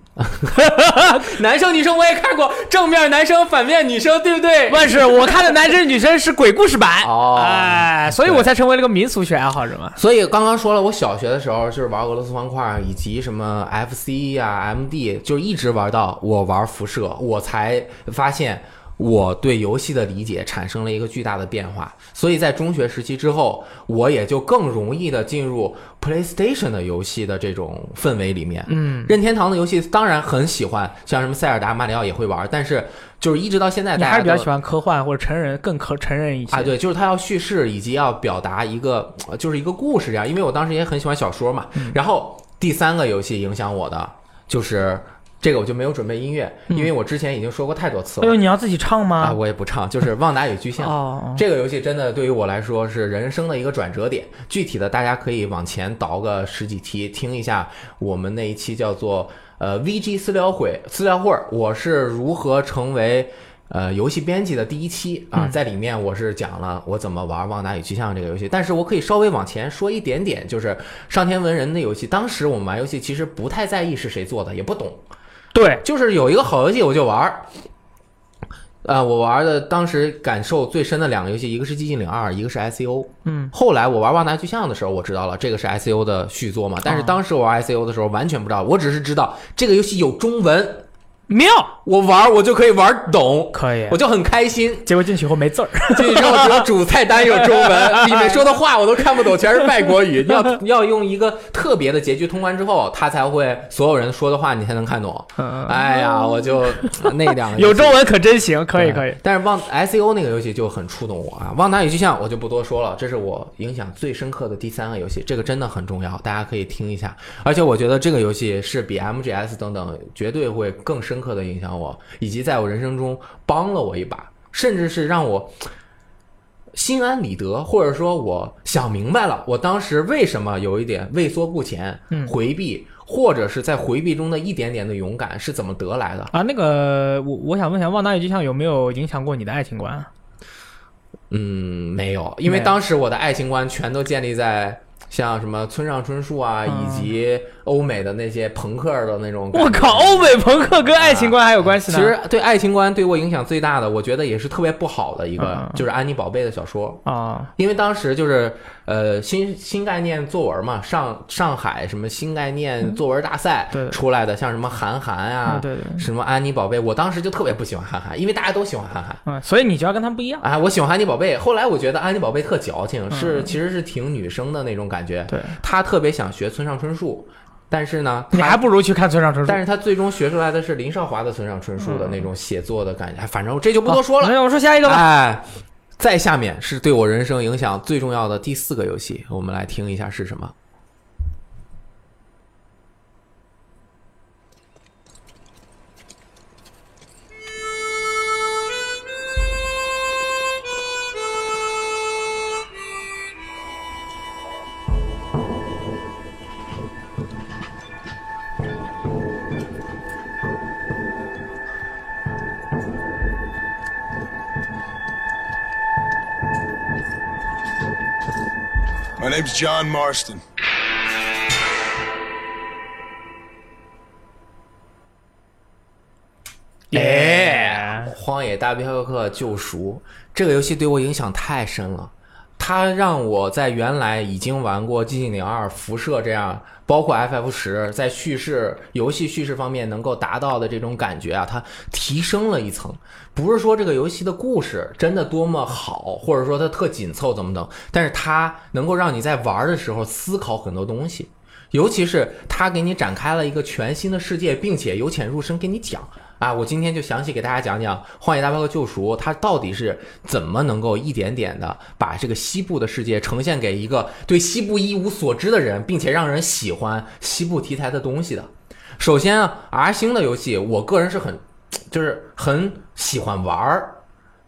男生女生我也看过，正面男生反面女生，对不对？不是，我看的男生女生是鬼故事版。哦哎，所以我才成为了个民俗学爱好者嘛。所以刚刚说了，我小学的时候就是玩俄罗斯方块以及什么 FC 啊、MD，就一直玩到我玩辐射，我才发现我对游戏的理解产生了一个巨大的变化。所以在中学时期之后，我也就更容易的进入 PlayStation 的游戏的这种氛围里面。嗯，任天堂的游戏当然很喜欢，像什么塞尔达、马里奥也会玩，但是就是一直到现在，大家都你还是比较喜欢科幻或者成人更可成人一些啊，对，就是他要叙事以及要表达一个，呃就是一个故事这样。因为我当时也很喜欢小说嘛。嗯然后第三个游戏影响我的就是这个，我就没有准备音乐，因为我之前已经说过太多次了、嗯哎呦，你要自己唱吗啊，我也不唱，就是《旺达与巨像》哦，哦这个游戏真的对于我来说是人生的一个转折点。具体的，大家可以往前倒个十几期，听一下我们那一期叫做呃 VG 私聊会私聊会儿，我是如何成为。呃，游戏编辑的第一期啊，在里面我是讲了我怎么玩《旺达与巨像》这个游戏，但是我可以稍微往前说一点点，就是上天文人的游戏。当时我们玩游戏其实不太在意是谁做的，也不懂，对，就是有一个好游戏我就玩儿。呃，我玩的当时感受最深的两个游戏，一个是《寂静岭二》，一个是 ICO。嗯，后来我玩《旺达巨像》的时候，我知道了这个是 ICO 的续作嘛。但是哦当时我玩 ICO 的时候完全不知道，我只是知道这个游戏有中文，妙，我玩我就可以玩懂，可以我。就很开心。结果进去以后没字儿，进去之后只有主菜单有中文，里面说的话我都看不懂，全是外国语。要 要用一个特别的结局通关之后，他才会所有人说的话你才能看懂。嗯哎呀，我就那两个有中文可真行，可以可以。但是旺 SEO 那个游戏就很触动我啊，《旺达与巨像》我就不多说了，这是我影响最深刻的第三个游戏，这个真的很重要，大家可以听一下。而且我觉得这个游戏是比 MGS 等等绝对会更深刻的影响我，以及在我人生中帮了我一把，甚至是让我。心安理得，或者说我想明白了，我当时为什么有一点畏缩不前、嗯回避，或者是在回避中的一点点的勇敢是怎么得来的？啊，那个我我想问一下，《旺达与巨像》有没有影响过你的爱情观啊？嗯，没有，因为当时我的爱情观全都建立在像什么村上春树啊，嗯以及欧美的那些朋克的那种。我靠，欧美朋克跟爱情观还有关系呢？其实对爱情观对我影响最大的，我觉得也是特别不好的一个嗯，就是安妮宝贝的小说。啊，因为当时就是呃新新概念作文嘛，上上海什么新概念作文大赛出来的，像什么韩寒啊，对对对什么安妮宝贝，我当时就特别不喜欢韩寒，因为大家都喜欢韩寒。嗯，所以你就要跟他们不一样。啊，我喜欢安妮宝贝。后来我觉得安妮宝贝特矫情，是其实是挺女生的那种感觉。对，她特别想学村上春树，但是呢，你还不如去看村上春树。但是他最终学出来的是林少华的村上春树的那种写作的感觉。哎反正这就不多说了。那我说下一个吧。哎，再下面是对我人生影响最重要的第四个游戏，我们来听一下是什么。Name's John Marston. 哎，《荒野大镖客：救赎》这个游戏对我影响太深了，它让我在原来已经玩过《寂静岭二》《辐射》这样，包括 FF 十，在叙事游戏叙事方面能够达到的这种感觉啊，它提升了一层。不是说这个游戏的故事真的多么好，或者说它特紧凑怎么等，但是它能够让你在玩的时候思考很多东西。尤其是他给你展开了一个全新的世界，并且由浅入深给你讲啊！我今天就详细给大家讲讲《荒野大镖客：救赎》，它到底是怎么能够一点点的把这个西部的世界呈现给一个对西部一无所知的人，并且让人喜欢西部题材的东西的。首先啊，R 星的游戏，我个人是很就是很喜欢玩儿，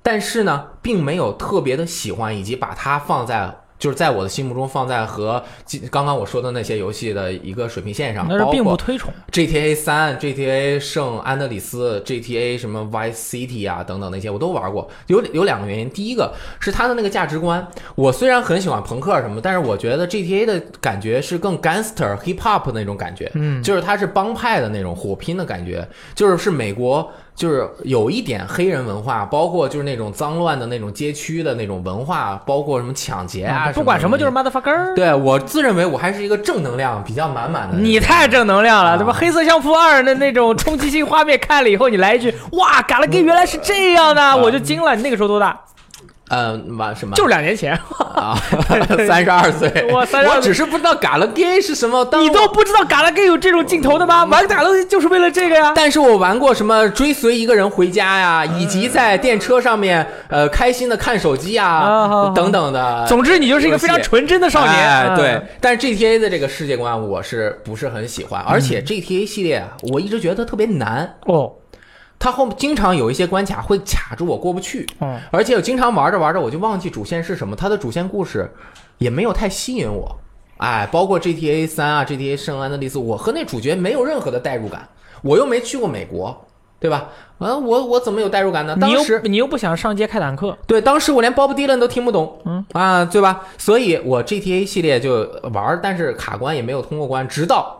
但是呢，并没有特别的喜欢，以及把它放在。就是在我的心目中放在和刚刚我说的那些游戏的一个水平线上，那是并不推崇。GTA 三、GTA 圣安德里斯、GTA 什么 Vice City 啊等等那些我都玩过，有有两个原因，第一个是它的那个价值观，我虽然很喜欢朋克什么，但是我觉得 GTA 的感觉是更 gangster hip hop 那种感觉，嗯就是它是帮派的那种火拼的感觉，就是是美国。就是有一点黑人文化，包括就是那种脏乱的那种街区的那种文化，包括什么抢劫啊，不管什么就是嘛。motherfucker。对我自认为我还是一个正能量比较满满的。你太正能量了，啊对吧？黑色相扑二的那种冲击性画面看了以后，你来一句“哇，嘎啦原来是这样的”，我就惊了。你那个时候多大？嗯，完什么？就是两年前，啊，三十二岁，我32我只是不知道嘎了 gay 是什么。你都不知道嘎啦 gay 有这种镜头的吗？玩嘎啦 gay 就是为了这个呀。但是我玩过什么追随一个人回家呀，以及在电车上面呃开心的看手机啊好好啊等等的。总之，你就是一个非常纯真的少年。对，但是 GTA 的这个世界观我是不是很喜欢？而且 GTA 系列啊，我一直觉得特别难，哦，它后经常有一些关卡会卡住我过不去。嗯，而且我经常玩着玩着我就忘记主线是什么，它的主线故事也没有太吸引我。哎，包括 GTA 三啊，GTA 圣安德利斯，我和那主角没有任何的代入感，我又没去过美国，对吧？啊，我我怎么有代入感呢？你又当时你又不想上街开坦克，对，当时我连 Bob Dylan 都听不懂，嗯啊，对吧？所以我 GTA 系列就玩，但是卡关也没有通过关，直到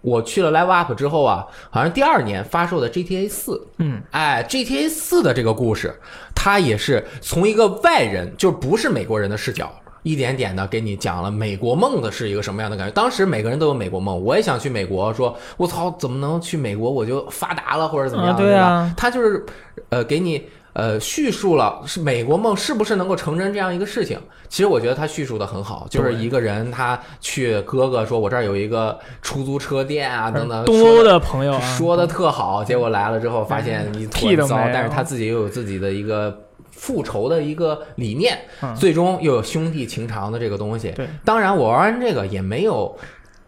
我去了 Live Up 之后啊，好像第二年发售的 GTA 四，嗯，哎，GTA 四的这个故事，它也是从一个外人，就不是美国人的视角。一点点的给你讲了美国梦的是一个什么样的感觉。当时每个人都有美国梦，我也想去美国，说我操，怎么能去美国我就发达了或者怎么样？啊对啊吧？他就是呃给你呃叙述了是美国梦是不是能够成真这样一个事情。其实我觉得他叙述的很好，就是一个人他去哥哥说我这儿有一个出租车店啊等等，东欧的朋友啊，说的特好，结果来了之后发现一屁都没有，团糟但是他自己又有自己的一个。复仇的一个理念，嗯最终又有兄弟情长的这个东西。对，当然我玩完这个也没有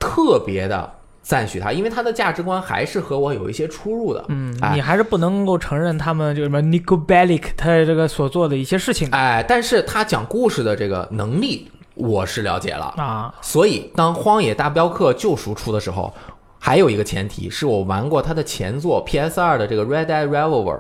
特别的赞许他，因为他的价值观还是和我有一些出入的。嗯，哎你还是不能够承认他们就什么 Nico Bellic 他这个所做的一些事情的哎，但是他讲故事的这个能力，我是了解了。啊。所以当《荒野大镖客：救赎》出的时候，还有一个前提是我玩过他的前作 PS 二的这个 Red Dead Revolver、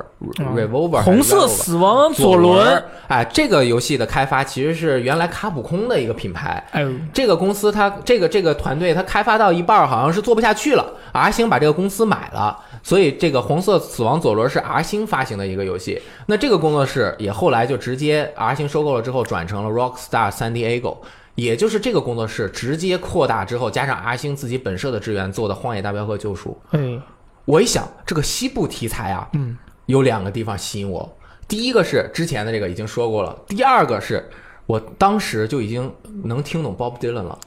Revolver 嗯红色死亡左左轮，，哎，这个游戏的开发其实是原来卡普空的一个品牌。哎，这个公司它这个这个团队它开发到一半儿好像是做不下去了，R 星把这个公司买了，所以这个红色死亡左轮是 R 星发行的一个游戏。那这个工作室也后来就直接 R 星收购了之后转成了 Rockstar San Diego。也就是这个工作室直接扩大之后，加上阿星自己本社的支援做的《荒野大镖客：救赎》，嗯，我一想，这个西部题材啊，嗯，有两个地方吸引我。第一个是之前的这个已经说过了，第二个是我当时就已经能听懂 Bob Dylan 了。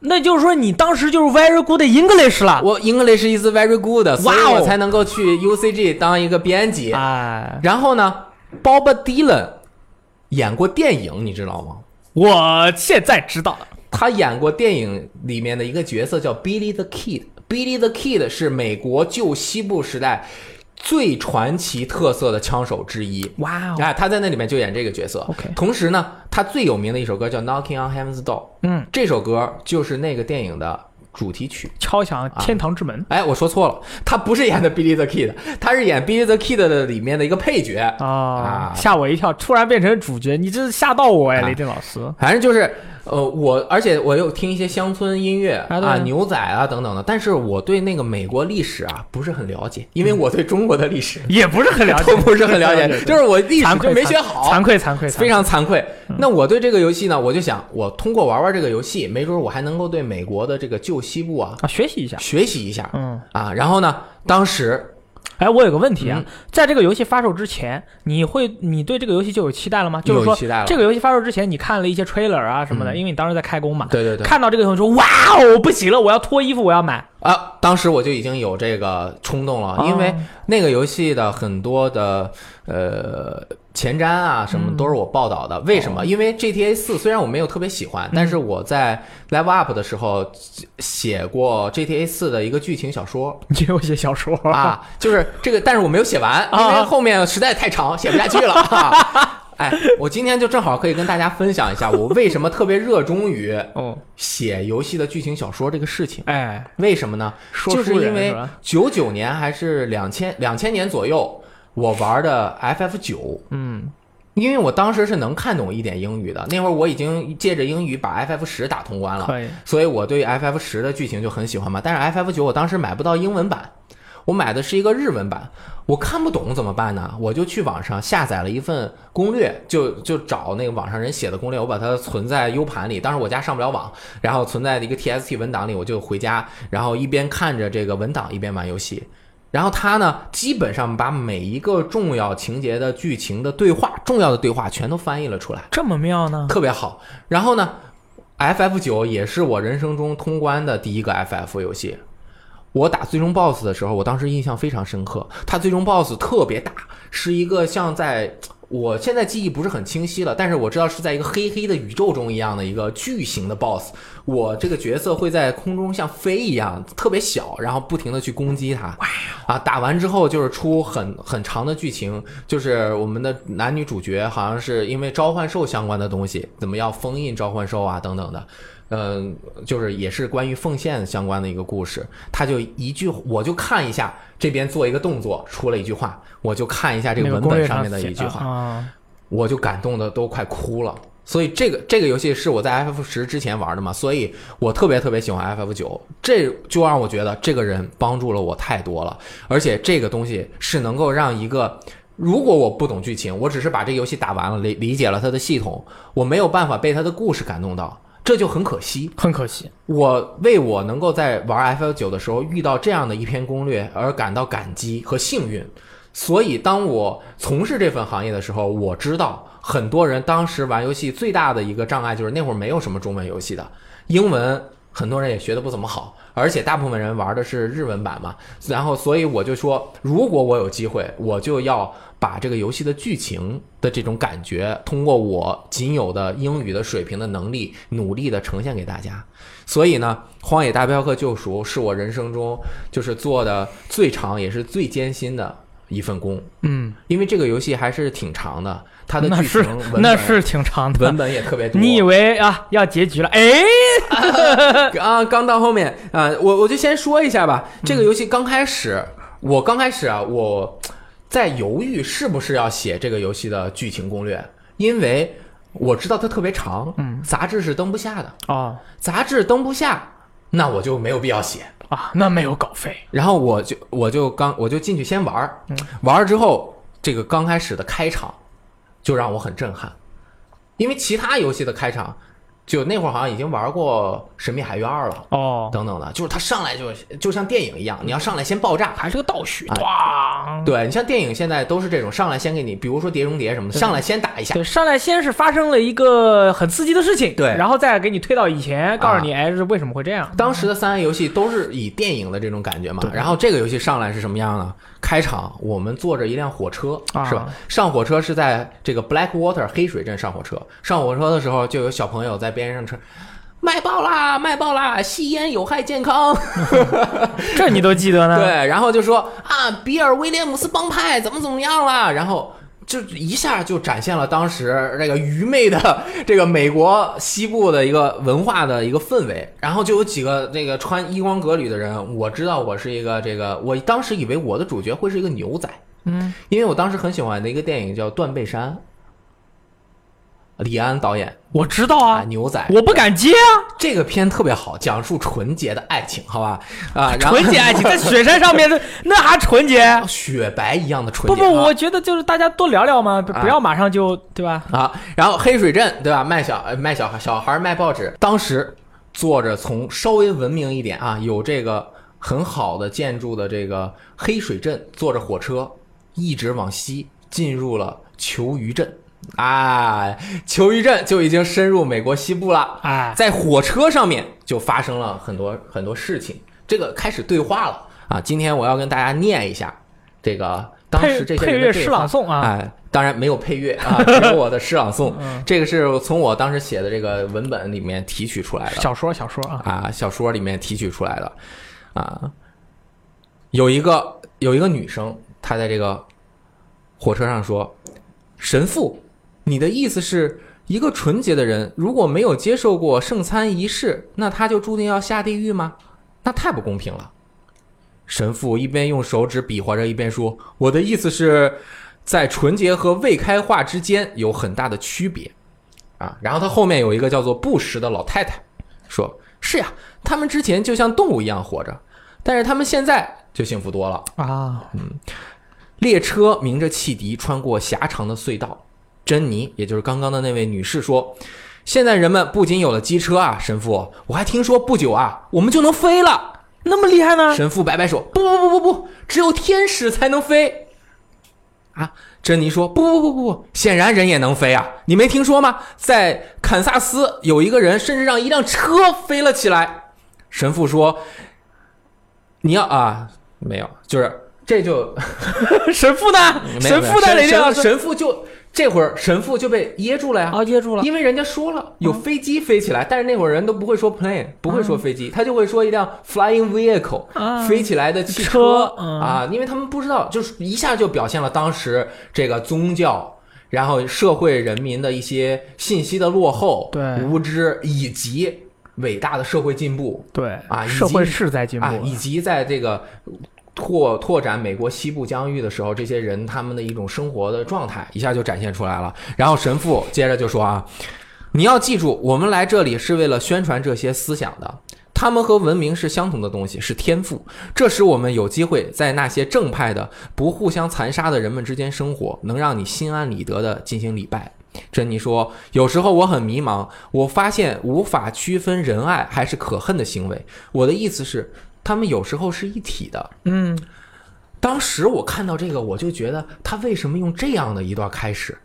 那就是说你当时就是 very good English 了。我 English is very good，所以我才能够去 UCG 当一个编辑。哎，然后呢，Bob Dylan 演过电影，你知道吗？我现在知道了，他演过电影里面的一个角色叫 Billy the Kid。Billy the Kid 是美国旧西部时代最传奇特色的枪手之一。哇哦，啊，他在那里面就演这个角色。OK 同时呢，他最有名的一首歌叫《Knocking on Heaven's Door》，嗯，这首歌就是那个电影的主题曲。敲响天堂之门哎，我说错了，他不是演的 Billy the Kid，他是演 Billy the Kid 的里面的一个配角。啊啊，吓我一跳，突然变成主角，你这是吓到我哎，啊雷电老师。反正就是，呃，我而且我有听一些乡村音乐啊啊、牛仔啊等等的，但是我对那个美国历史啊不是很了解，因为我对中国的历史也不是很了解 都，不是很了解，就是我历史就没学好，惭愧惭愧，惭愧非常惭愧。那我对这个游戏呢，我就想，我通过玩玩这个游戏，没准我还能够对美国的这个旧西部啊啊，学习一下。学习一下，嗯啊，然后呢，当时哎，我有个问题啊，嗯。在这个游戏发售之前，你会你对这个游戏就有期待了吗？就是说这个游戏发售之前，你看了一些 trailer 啊什么的，嗯。因为你当时在开工嘛，对对对。看到这个东西说哇哦，不行了，我要脱衣服，我要买。啊，当时我就已经有这个冲动了，哦。因为那个游戏的很多的呃前瞻啊什么都是我报道的。为什么？因为 GTA 四虽然我没有特别喜欢，但是我在 Level Up 的时候写过 GTA 四的一个剧情小说。你给我写小说啊，就是这个，但是我没有写完，因啊为后面实在太长，写不下去了。啊 哎，我今天就正好可以跟大家分享一下，我为什么特别热衷于 哦，写游戏的剧情小说这个事情。哎，为什么呢？说就是因为九九年还是两千两千年左右，我玩的 FF 九，嗯，因为我当时是能看懂一点英语的，那会儿我已经借着英语把 FF 十打通关了，可以，所以我对 FF 十的剧情就很喜欢嘛。但是 FF 九我当时买不到英文版，我买的是一个日文版，我看不懂怎么办呢？我就去网上下载了一份攻略，就就找那个网上人写的攻略，我把它存在 U 盘里。当时我家上不了网，然后存在一个 TXT 文档里，我就回家，然后一边看着这个文档一边玩游戏。然后他呢，基本上把每一个重要情节的剧情的对话、重要的对话全都翻译了出来。这么妙呢？特别好。然后呢，FF 九也是我人生中通关的第一个 FF 游戏。我打最终 BOSS 的时候，我当时印象非常深刻。他最终 BOSS 特别大，是一个像在我现在记忆不是很清晰了，但是我知道是在一个黑黑的宇宙中一样的一个巨型的 BOSS。我这个角色会在空中像飞一样，特别小，然后不停的去攻击它。啊，打完之后就是出很很长的剧情，就是我们的男女主角好像是因为召唤兽相关的东西，怎么要封印召唤兽啊等等的。嗯，就是也是关于奉献相关的一个故事，他就一句，我就看一下这边做一个动作，出了一句话，我就看一下这个文本上面的一句话，啊，我就感动的都快哭了。所以这个这个游戏是我在 FF 十之前玩的嘛，所以我特别特别喜欢 FF 九，这就让我觉得这个人帮助了我太多了，而且这个东西是能够让一个。如果我不懂剧情，我只是把这个游戏打完了，理理解了它的系统，我没有办法被它的故事感动到，这就很可惜。很可惜。我为我能够在玩 FF 九的时候遇到这样的一篇攻略而感到感激和幸运。所以，当我从事这份行业的时候，我知道很多人当时玩游戏最大的一个障碍就是那会儿没有什么中文游戏的，英文很多人也学的不怎么好，而且大部分人玩的是日文版嘛。然后，所以我就说，如果我有机会，我就要把这个游戏的剧情的这种感觉，通过我仅有的英语的水平的能力，努力的呈现给大家。所以呢，《荒野大镖客：救赎》是我人生中就是做的最长也是最艰辛的一份工，嗯，因为这个游戏还是挺长的，它的剧情那是挺长的文。本也特别多。你以为啊要结局了？哎，啊，刚到后面啊，我我就先说一下吧。这个游戏刚开始，我刚开始啊，我在犹豫是不是要写这个游戏的剧情攻略，因为我知道它特别长，嗯，杂志是登不下的，哦杂志登不下，那我就没有必要写。啊，那没有稿费。然后我就我就刚我就进去先玩儿，玩儿之后，这个刚开始的开场就让我很震撼，因为其他游戏的开场就那会儿好像已经玩过《神秘海域二》了，哦，等等的，就是它上来就就像电影一样，你要上来先爆炸。还是个倒叙，啊哇，对你像电影现在都是这种，上来先给你，比如说《碟中谍》什么的，上来先打一下对，，上来先是发生了一个很刺激的事情，对然后再给你推到以前，告啊诉你，哎，是为什么会这样？当时的三 A 游戏都是以电影的这种感觉嘛，然后这个游戏上来是什么样呢？开场我们坐着一辆火车，啊是吧？上火车是在这个 Blackwater 黑水镇上火车，上火车的时候就有小朋友在边上车。卖爆啦，卖爆啦！吸烟有害健康。这你都记得呢？对，然后就说啊，比尔威廉姆斯帮派怎么怎么样了，然后就一下就展现了当时那个愚昧的这个美国西部的一个文化的一个氛围。然后就有几个那个穿衣光革履的人，我知道我是一个这个，我当时以为我的主角会是一个牛仔，嗯，因为我当时很喜欢的一个电影叫《断背山》，李安导演我知道啊，啊，牛仔。我不敢接啊，这个片特别好，讲述纯洁的爱情，好吧？啊，纯洁爱情在雪山上面，这 那还纯洁？雪白一样的纯洁。不，不我觉得就是大家多聊聊嘛，不要马上就对吧？啊，然后黑水镇对吧？卖小呃卖小孩小孩卖报纸，当时坐着从稍微文明一点啊，有这个很好的建筑的这个黑水镇，坐着火车一直往西进入了求鱼镇。啊，球鱼镇就已经深入美国西部了。哎，在火车上面就发生了很多很多事情，这个开始对话了啊。今天我要跟大家念一下这个当时这些配乐诗朗诵啊，哎，当然没有配乐啊，只有我的诗朗诵。嗯这个是从我当时写的这个文本里面提取出来的小说小说啊，啊，小说里面提取出来的啊。有一个有一个女生，她在这个火车上说：“神父，你的意思是？”一个纯洁的人如果没有接受过圣餐仪式，那他就注定要下地狱吗？那太不公平了。神父一边用手指比划着，一边说：“我的意思是，在纯洁和未开化之间有很大的区别。”啊，然后他后面有一个叫做布什的老太太说：“是呀，他们之前就像动物一样活着，但是他们现在就幸福多了。”啊，嗯列车鸣着汽笛穿过狭长的隧道。珍妮，也就是刚刚的那位女士说：“现在人们不仅有了机车啊，神父，我还听说不久啊，我们就能飞了。那么厉害呢？神父摆摆手：“不不不不不，只有天使才能飞。”啊，珍妮说：“不不不不不，显然人也能飞啊！你没听说吗？在堪萨斯有一个人甚至让一辆车飞了起来。”神父说：“你要啊，没有，就是这就 神父呢？神父在哪地方？神神父就这会儿神父就被噎住了呀。啊，噎住了。因为人家说了。有飞机飞起来，但是那会儿人都不会说 plane，不会说飞机，他就会说一辆 flying vehicle，、啊。飞起来的汽车。嗯。啊，因为他们不知道，就是一下就表现了当时这个宗教，然后社会人民的一些信息的落后、对。无知以及伟大的社会进步。对啊以及社会是在进步。啊，以及在这个。拓拓展美国西部疆域的时候，这些人他们的一种生活的状态一下就展现出来了。然后神父接着就说啊，你要记住，我们来这里是为了宣传这些思想的。他们和文明是相同的东西，是天赋。这使我们有机会在那些正派的、不互相残杀的人们之间生活，能让你心安理得地进行礼拜。珍妮说：“有时候我很迷茫，我发现无法区分仁爱还是可恨的行为。我的意思是，他们有时候是一体的。”嗯，当时我看到这个，我就觉得他为什么用这样的一段开始，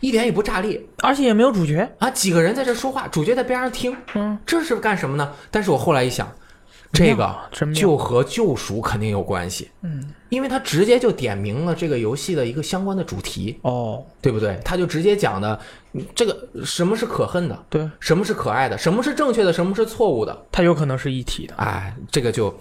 一点也不炸裂而且也没有主角。啊！几个人在这说话，主角在边上听，嗯，这是干什么呢？但是我后来一想，这个就和救赎肯定有关系，嗯，因为他直接就点明了这个游戏的一个相关的主题，哦，对不对？他就直接讲的嗯这个什么是可恨的，对，什么是可爱的，什么是正确的，什么是错误的，它有可能是一体的。哎，这个就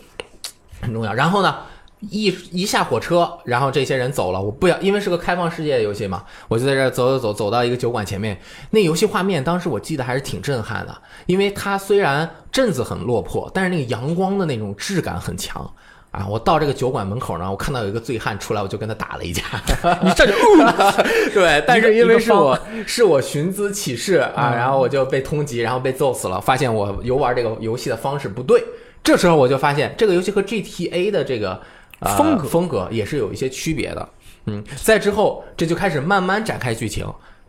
很重要。然后呢，一一下火车，然后这些人走了，我不要，因为是个开放世界的游戏嘛，我就在这儿走走走，走到一个酒馆前面。那游戏画面当时我记得还是挺震撼的，因为它虽然镇子很落魄，但是那个阳光的那种质感很强。啊！我到这个酒馆门口呢，我看到有一个醉汉出来，我就跟他打了一架。你这就 对，但是因为是我是我寻滋启事啊，然后我就被通缉，然后被揍死了。发现我游玩这个游戏的方式不对，这时候我就发现这个游戏和 GTA 的这个、呃、风格风格也是有一些区别的。嗯，在之后这就开始慢慢展开剧情。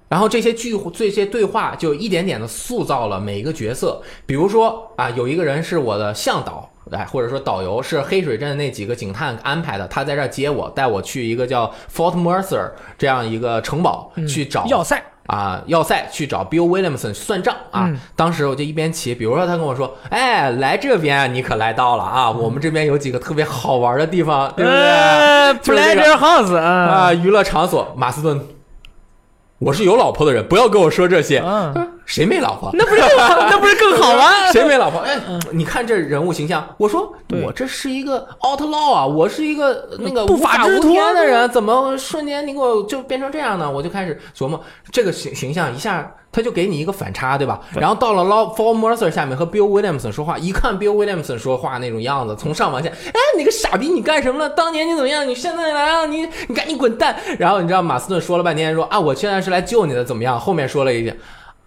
然后这些剧这些对话就一点点的塑造了每一个角色，比如说啊，有一个人是我的向导，哎，或者说导游是黑水镇那几个警探安排的，他在这儿接我，带我去一个叫 Fort Mercer 这样一个城堡、去找要塞，啊要塞去找 Bill Williamson 算账啊。嗯当时我就一边骑，比如说他跟我说，哎，来这边你可来到了啊，我们这边有几个特别好玩的地方，对不对？呃就是这个 Pleasure House 啊，啊，娱乐场所，马斯顿，我是有老婆的人，不要跟我说这些。嗯，谁没老婆？那不是更好，那不是更好吗？谁没老婆？哎，你看这人物形象，我说我这是一个 outlaw 啊，我是一个那个不法之徒天的人，怎么瞬间你给我就变成这样呢？我就开始琢磨这个形形象一下。他就给你一个反差，对吧？然后到了 Lawful Mercer 下面和 Bill Williamson 说话，一看 Bill Williamson 说话那种样子，从上往下，哎，你个傻逼，你干什么了？当年你怎么样？你现在来啊，你你赶紧滚蛋！然后你知道马斯顿说了半天，说啊，我现在是来救你的，怎么样？后面说了一句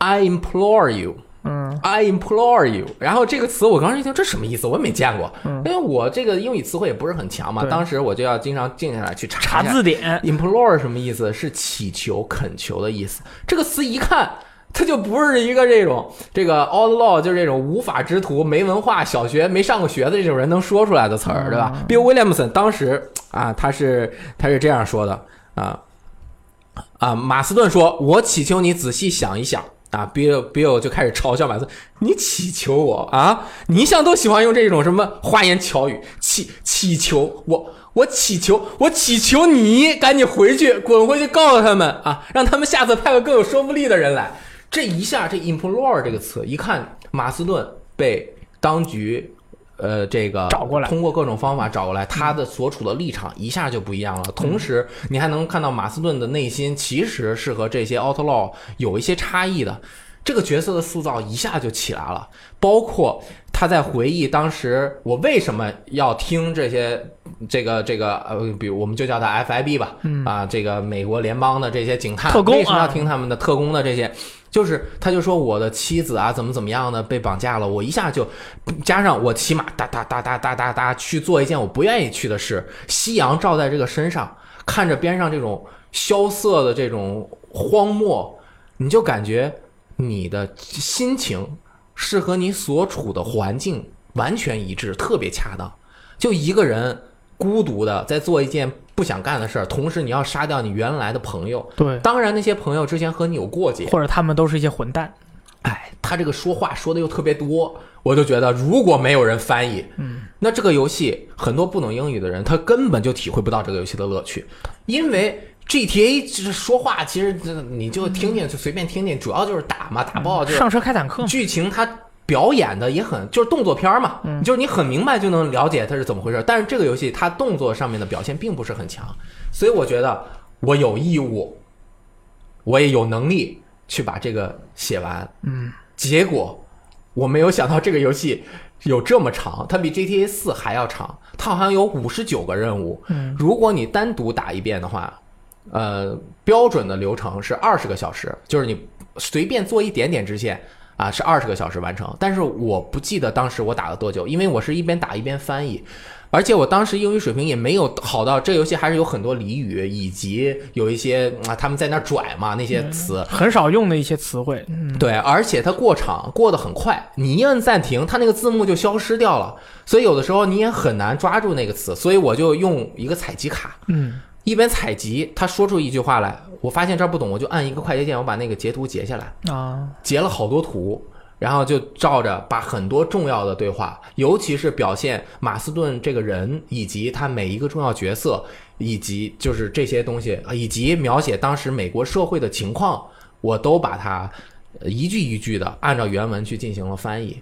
，I implore you。嗯 I implore you。然后这个词我刚才一听，这什么意思？我也没见过，因为我这个英语词汇也不是很强嘛。当时我就要经常静下来去查查字典，implore 什么意思？是祈求、恳求的意思。这个词一看。它就不是一个这种这个 outlaw，就是这种无法之徒、没文化、小学没上过学的这种人能说出来的词儿，对吧？Bill Williamson 当时啊，他是他是这样说的啊啊，马斯顿说：“我祈求你仔细想一想。”啊，Bill Bill 就开始嘲笑马斯：“你乞求我啊？你一向都喜欢用这种什么花言巧语，乞乞求我，我乞求，我乞求你赶紧回去，滚回去告诉他们啊，让他们下次派个更有说服力的人来。”这一下，这 implore 这个词，一看马斯顿被当局。呃，这个找过来通过各种方法找过来，他的所处的立场一下就不一样了。同时，你还能看到马斯顿的内心其实是和这些 outlaw 有一些差异的。这个角色的塑造一下就起来了，包括他在回忆当时我为什么要听这些这个这个呃，比如我们就叫他 FIB 吧，啊，这个美国联邦的这些警探特工为什么要啊听他们的特工的这些？就是他就说我的妻子啊怎么怎么样的被绑架了，我一下就加上我骑马哒哒哒哒哒哒哒去做一件我不愿意去的事，夕阳照在这个身上，看着边上这种萧瑟的这种荒漠，你就感觉你的心情是和你所处的环境完全一致，特别恰当。就一个人孤独的在做一件不想干的事儿，同时你要杀掉你原来的朋友。对，当然，那些朋友之前和你有过节，或者他们都是一些混蛋，哎，他这个说话说的又特别多，我就觉得如果没有人翻译，嗯，那这个游戏很多不懂英语的人，他根本就体会不到这个游戏的乐趣，因为 GTA 就是说话，其实这你就听听，就随便听听，主要就是打嘛，打爆就是上车开坦克，剧情它表演的也很就是动作片儿嘛，就是你很明白就能了解它是怎么回事。但是这个游戏它动作上面的表现并不是很强，所以我觉得我有义务，我也有能力去把这个写完。嗯，结果我没有想到这个游戏有这么长，它比 GTA 四还要长，它好像有五十九个任务。嗯，如果你单独打一遍的话，呃，标准的流程是二十个小时，就是你随便做一点点支线啊，是二十个小时完成。但是我不记得当时我打了多久，因为我是一边打一边翻译，而且我当时英语水平也没有好到这游戏还是有很多俚语，以及有一些啊他们在那儿拽嘛那些词。很少用的一些词汇，嗯，对，而且它过场过得很快，你一摁暂停，它那个字幕就消失掉了，所以有的时候你也很难抓住那个词，所以我就用一个采集卡，嗯，一边采集，他说出一句话来，我发现这儿不懂，我就按一个快捷键，我把那个截图截下来，啊，截了好多图，然后就照着把很多重要的对话，尤其是表现马斯顿这个人以及他每一个重要角色，以及就是这些东西，以及描写当时美国社会的情况，我都把它呃一句一句的按照原文去进行了翻译。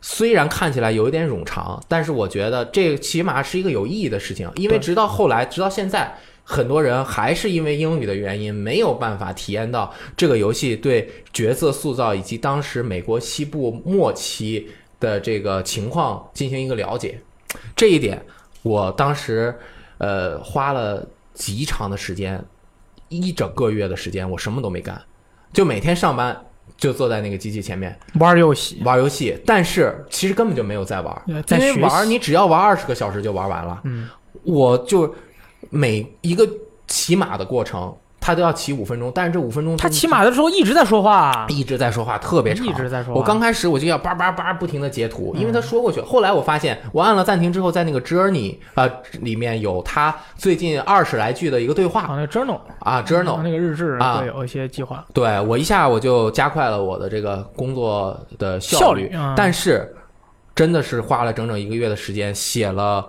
虽然看起来有一点冗长，但是我觉得这起码是一个有意义的事情，因为直到后来，直到现在，很多人还是因为英语的原因，没有办法体验到这个游戏对角色塑造以及当时美国西部末期的这个情况进行一个了解。这一点，我当时呃花了极长的时间，一整个月的时间，我什么都没干，就每天上班就坐在那个机器前面，玩游戏，玩游戏，但是其实根本就没有在玩因为玩你只要玩二十个小时就玩完了。嗯，我就每一个骑马的过程，他都要骑五分钟，但是这五分钟他骑马的时候一直在说话，一直在说话，特别长，一直在说话。我刚开始我就要叭叭叭不停的截图，因嗯为他说过去。后来我发现，我按了暂停之后，在那个 Journey 呃里面有他最近二十来句的一个对啊，话那个 journal，啊，Journal。那个日志啊。会有一些计划。对我一下我就加快了我的这个工作的效率，率啊但是真的是花了整整一个月的时间写了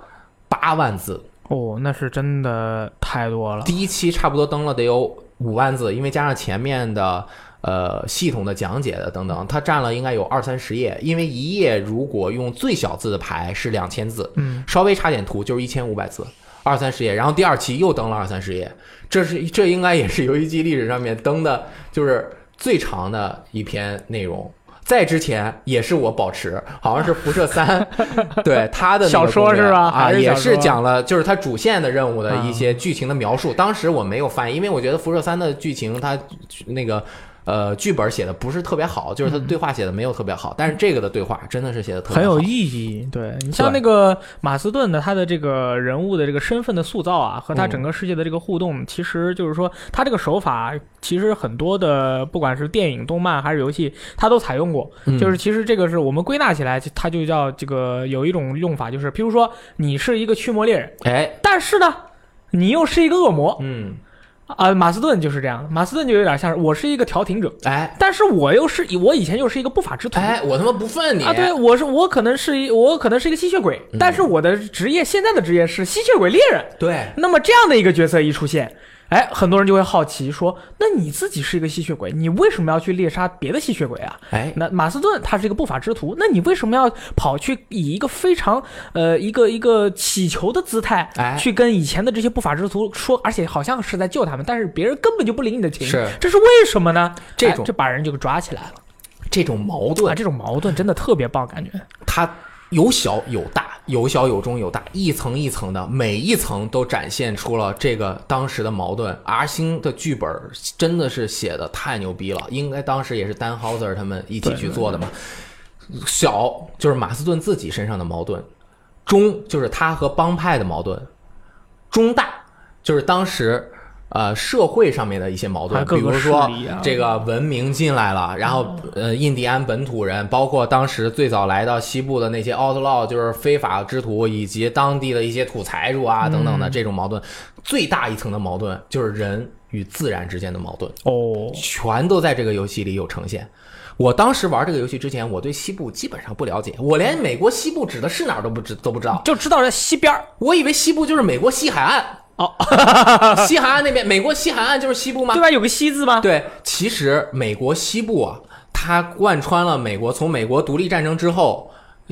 八万字，哦，那是真的太多了。第一期差不多登了得有五万字，因为加上前面的。呃，系统的讲解的等等，它占了应该有二三十页，因为一页如果用最小字的排是两千字，嗯，稍微差点图就是一千五百字，二三十页。然后第二期又登了二三十页，这是这应该也是游戏机历史上面登的就是最长的一篇内容。在之前也是我保持，好像是辐射三，对他的那个小说是吧啊，也是讲了就是他主线的任务的一些剧情的描述。当时我没有翻译，因为我觉得辐射三的剧情它那个呃剧本写的不是特别好，就是他的对话写的没有特别好。但是这个的对话真的是写的特别好，很有意义。对。你像那个马斯顿的他的这个人物的这个身份的塑造啊，和他嗯。整个世界的这个互动，其实就是说他这个手法，其实很多的不管是电影、动漫还是游戏，他都采用过。嗯。就是其实这个是我们归纳起来，它就叫这个有一种用法，就是譬如说你是一个驱魔猎人，哎，但是呢，你又是一个恶魔。嗯，啊。马斯顿就是这样，马斯顿就有点像是我是一个调停者，哎，但是我又是我以前又是一个不法之徒。哎，我他妈不忿你啊，对，我是我可能是一我可能是一个吸血鬼，嗯但是我的职业现在的职业是吸血鬼猎人。对那么这样的一个角色一出现，哎，很多人就会好奇说，那你自己是一个吸血鬼，你为什么要去猎杀别的吸血鬼啊？哎，那马斯顿他是一个不法之徒，那你为什么要跑去以一个非常呃一个一个乞求的姿态，哎去跟以前的这些不法之徒说，而且好像是在救他们，但是别人根本就不领你的情，是这是为什么呢？这种哎这把人就给抓起来了这种矛盾啊！这种矛盾真的特别棒，感觉。它有小有大，有小有中有大，一层一层的，每一层都展现出了这个当时的矛盾。R 星的剧本真的是写的太牛逼了，应该当时也是丹豪瑟他们一起去做的嘛。小就是马斯顿自己身上的矛盾，中就是他和帮派的矛盾，中大就是当时。呃，社会上面的一些矛盾，比如说这个文明进来了，然后呃，印第安本土人，包括当时最早来到西部的那些 outlaw，就是非法之徒，以及当地的一些土财主啊等等的这种矛盾，最大一层的矛盾就是人与自然之间的矛盾，哦，全都在这个游戏里有呈现。我当时玩这个游戏之前，我对西部基本上不了解，我连美国西部指的是哪儿都不知都不知道，就知道在西边儿。我以为西部就是美国西海岸。哦，西海岸那边，美国西海岸就是西部吗？对吧？有个西字吗？对，其实美国西部啊，它贯穿了美国，从美国独立战争之后，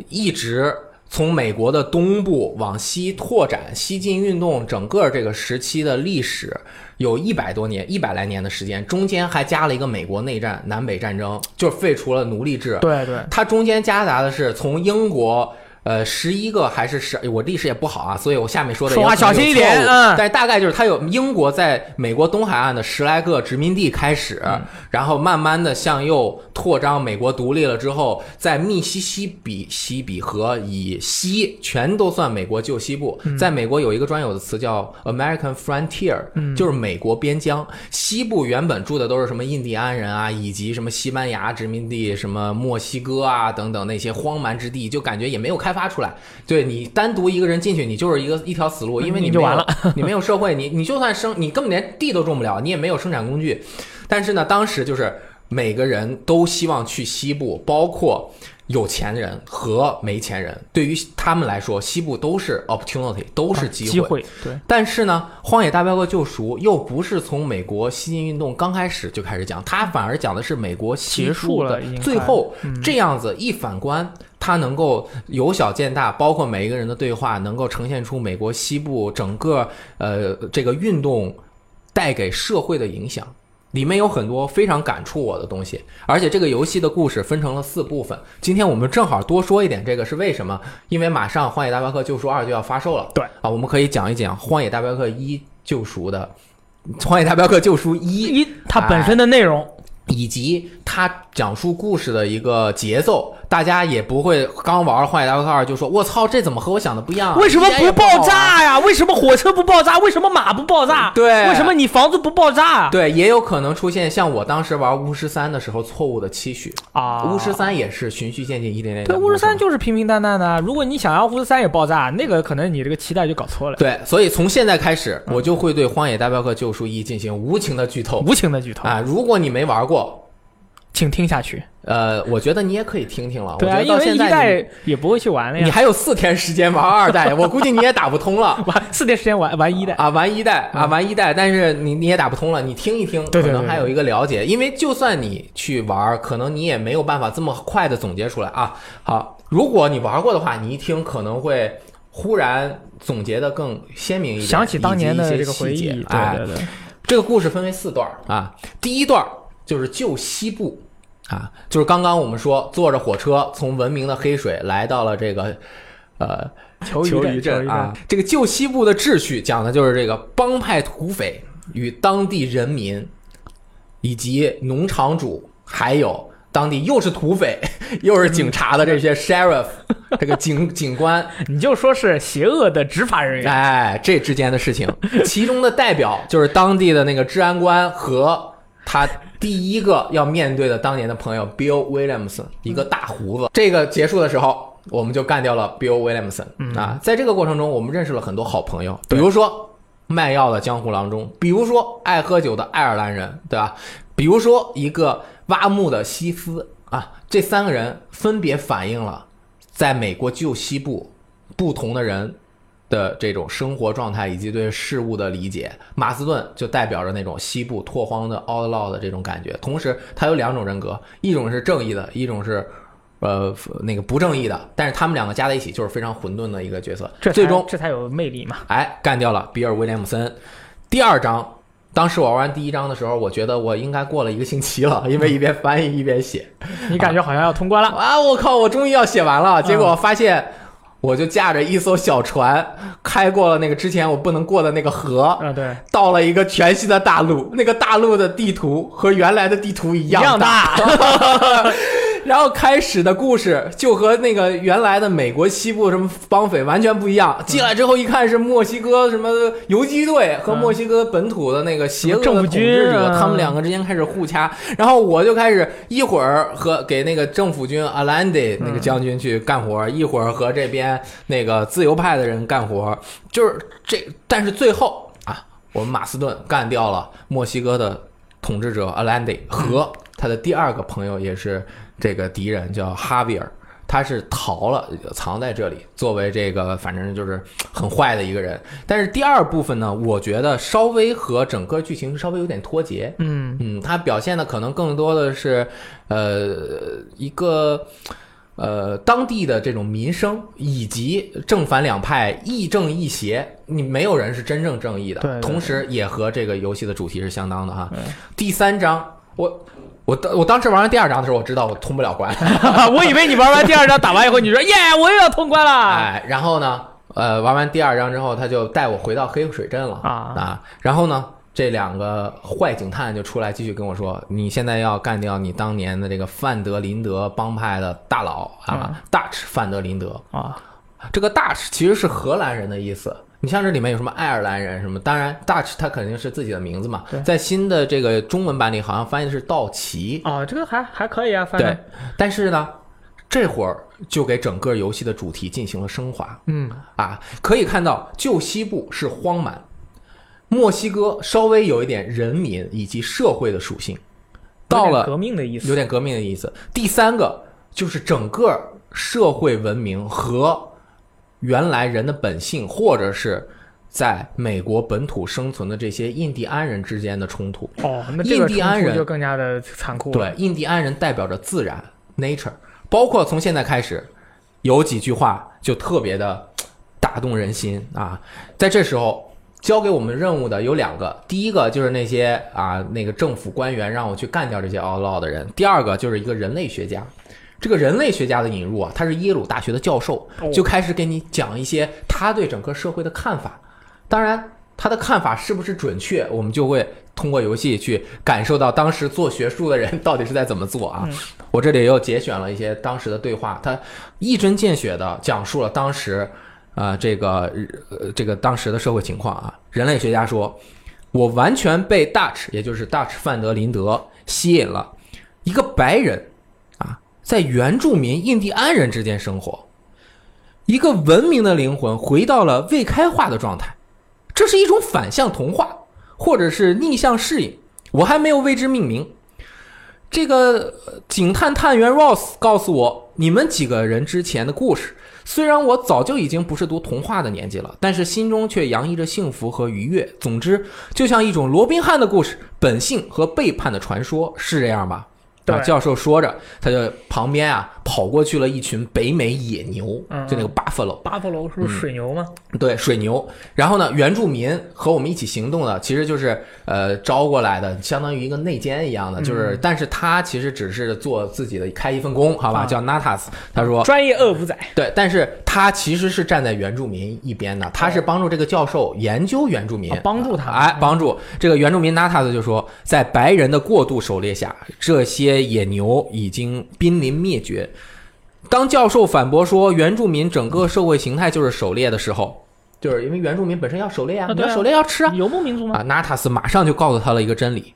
一直从美国的东部往西拓展，西进运动整个这个时期的历史有一百多年，一百来年的时间，中间还加了一个美国内战、南北战争，就是废除了奴隶制。对对，它中间夹杂的是从英国。呃，十一个还是十？我历史也不好啊，所以我下面说的说话小心一点嗯但大概就是它有英国在美国东海岸的十来个殖民地开始，然后慢慢的向右扩张。美国独立了之后，在密西西比西比河以西全都算美国旧西部。在美国有一个专有的词叫 American Frontier，、就是美国边疆。西部原本住的都是什么印第安人啊，以及什么西班牙殖民地、什么墨西哥啊等等那些荒蛮之地，就感觉也没有开发出来。对你单独一个人进去，你就是一个一条死路，因为你就完了，你没有社会，你你就算生，你根本连地都种不了，你也没有生产工具。但是呢，当时就是每个人都希望去西部，包括有钱人和没钱人，对于他们来说，西部都是 opportunity，都是机会。机会，对，但是呢，《荒野大镖客：救赎》又不是从美国西进运动刚开始就开始讲，它反而讲的是美国西结束部的最后嗯这样子一反观。它能够由小见大，包括每一个人的对话，能够呈现出美国西部整个呃这个运动带给社会的影响。里面有很多非常感触我的东西，而且这个游戏的故事分成了四部分。今天我们正好多说一点这个是为什么？因为马上《荒野大镖客：救赎二》就要发售了。对啊，我们可以讲一讲《荒野大镖客一：救赎》的《荒野大镖客：救赎一》一它本身的内容，以及他讲述故事的一个节奏，大家也不会刚玩《荒野大镖客二》就说“我操，这怎么和我想的不一样啊？为什么不爆炸呀？为什么火车不爆炸？为什么马不爆炸？对为什么你房子不爆炸？对，也有可能出现像我当时玩巫师三的时候错误的期许。啊，巫师三也是循序渐进，一点点对，巫师三就是平平淡淡的。如果你想要巫师三也爆炸，那个可能你这个期待就搞错了。对，所以从现在开始，我就会对《荒野大镖客：救赎一》进行无情的剧透无情的剧透，啊！如果你没玩过，请听下去。呃，我觉得你也可以听听了。对啊，我觉得到现在代也不会去玩了呀。你你还有四天时间玩 二代，我估计你也打不通了。玩四天时间玩玩一代，啊，玩一代啊，玩一代，但是你你也打不通了，你听一听，可能还有一个了解，因为就算你去玩，可能你也没有办法这么快的总结出来啊。好，如果你玩过的话，你一听可能会忽然总结的更鲜明一点，想起当年的这个回忆。对哎，对对，这个故事分为四段啊，第一段儿就是旧西部。啊，就是刚刚我们说坐着火车从文明的黑水来到了这个呃求求余镇镇啊，这个旧西部的秩序讲的就是这个帮派土匪与当地人民以及农场主，还有当地又是土匪又是警察的这些 sheriff 这个警警官 你就说是邪恶的执法人员。哎，这之间的事情，其中的代表就是当地的那个治安官和他第一个要面对的当年的朋友 Bill Williamson，一个大胡子。这个结束的时候，我们就干掉了 Bill Williamson、啊。在这个过程中，我们认识了很多好朋友，比如说卖药的江湖郎中，比如说爱喝酒的爱尔兰人，对吧？比如说一个挖墓的西斯啊，这三个人分别反映了在美国旧西部不同的人的这种生活状态以及对事物的理解。马斯顿就代表着那种西部拓荒的 outlaw 的这种感觉，同时他有两种人格，一种是正义的，一种是。呃，那个不正义的，但是他们两个加在一起就是非常混沌的一个角色。这最终这才有魅力嘛。哎，干掉了比尔·威廉姆森。第二章，当时我玩完第一章的时候，我觉得我应该过了一个星期了，因为一边翻译一边写。你感觉好像要通关了，啊，我靠，我终于要写完了，结果发现。我就驾着一艘小船，开过了那个之前我不能过的那个河，啊，对，到了一个全新的大陆。那个大陆的地图和原来的地图一样一样大 然后开始的故事就和那个原来的美国西部什么绑匪完全不一样。进来之后一看是墨西哥什么游击队和墨西哥本土的那个邪恶的统治者，啊他们两个之间开始互掐。然后我就开始一会儿和给那个政府军阿兰迪那个将军去干活，一会儿和这边那个自由派的人干活，就是这。但是最后啊，我们马斯顿干掉了墨西哥的统治者阿兰迪和他的第二个朋友也是这个敌人，叫哈维尔。他是逃了，藏在这里，作为这个反正就是很坏的一个人。但是第二部分呢，我觉得稍微和整个剧情稍微有点脱节。嗯，嗯，他表现的可能更多的是，呃，一个呃当地的这种民生，以及正反两派亦正亦邪，你没有人是真正正义的。对对同时也和这个游戏的主题是相当的哈。第三章，我我当我当时玩完第二章的时候，我知道我通不了关。我以为你玩完第二章打完以后，你说耶，我又要通关了。哎，然后呢，呃，玩完第二章之后，他就带我回到黑水镇了啊然后呢，这两个坏警探就出来继续跟我说，你现在要干掉你当年的这个范德林德帮派的大佬啊，大赤范德林德。啊，这个大赤其实是荷兰人的意思。你像这里面有什么爱尔兰人什么？当然，Dutch 它肯定是自己的名字嘛。在新的这个中文版里，好像翻译的是道奇。哦，这个还还可以啊，翻译对，但是呢，这会儿就给整个游戏的主题进行了升华。嗯，啊，可以看到旧西部是荒蛮，墨西哥稍微有一点人民以及社会的属性，到了革命的意思有。点革命的意思。第三个就是整个社会文明和原来人的本性，或者是在美国本土生存的这些印第安人之间的冲突。哦，那这个印第安人就更加的残酷了。对，印第安人代表着自然 （nature），包括从现在开始，有几句话就特别的打动人心啊。在这时候，交给我们任务的有两个，第一个就是那些啊那个政府官员让我去干掉这些 outlaw 的人，第二个就是一个人类学家。这个人类学家的引入啊，他是耶鲁大学的教授，就开始给你讲一些他对整个社会的看法。当然，他的看法是不是准确，我们就会通过游戏去感受到当时做学术的人到底是在怎么做啊。我这里又节选了一些当时的对话，他一针见血的讲述了当时，呃，这个呃这个当时的社会情况啊。人类学家说，我完全被 Dutch，也就是 Dutch 范德林德吸引了，一个白人啊，在原住民印第安人之间生活，一个文明的灵魂回到了未开化的状态，这是一种反向同化，或者是逆向适应，我还没有为之命名。这个警探探员 Ross 告诉我，你们几个人之前的故事，虽然我早就已经不是读童话的年纪了，但是心中却洋溢着幸福和愉悦。总之，就像一种罗宾汉的故事，本性和背叛的传说，是这样吧？对。啊，教授说着，他就旁边啊跑过去了一群北美野牛，嗯就那个 buffalo，巴甫楼是不是水牛吗？对，水牛。然后呢，原住民和我们一起行动的，其实就是呃招过来的，相当于一个内奸一样的，就是，但是他其实只是做自己的开一份工，好吧，啊。叫 Natas。他说，专业恶补仔，对，但是他其实是站在原住民一边的，他是帮助这个教授研究原住民，啊帮助他。哎，帮助。这个原住民 Natas 就说，在白人的过度狩猎下，这些野牛已经濒临灭绝。当教授反驳说原住民整个社会形态就是狩猎的时候，就是因为原住民本身要狩猎啊，你要狩猎要吃啊，游牧民族吗？啊，纳塔斯马上就告诉他了一个真理：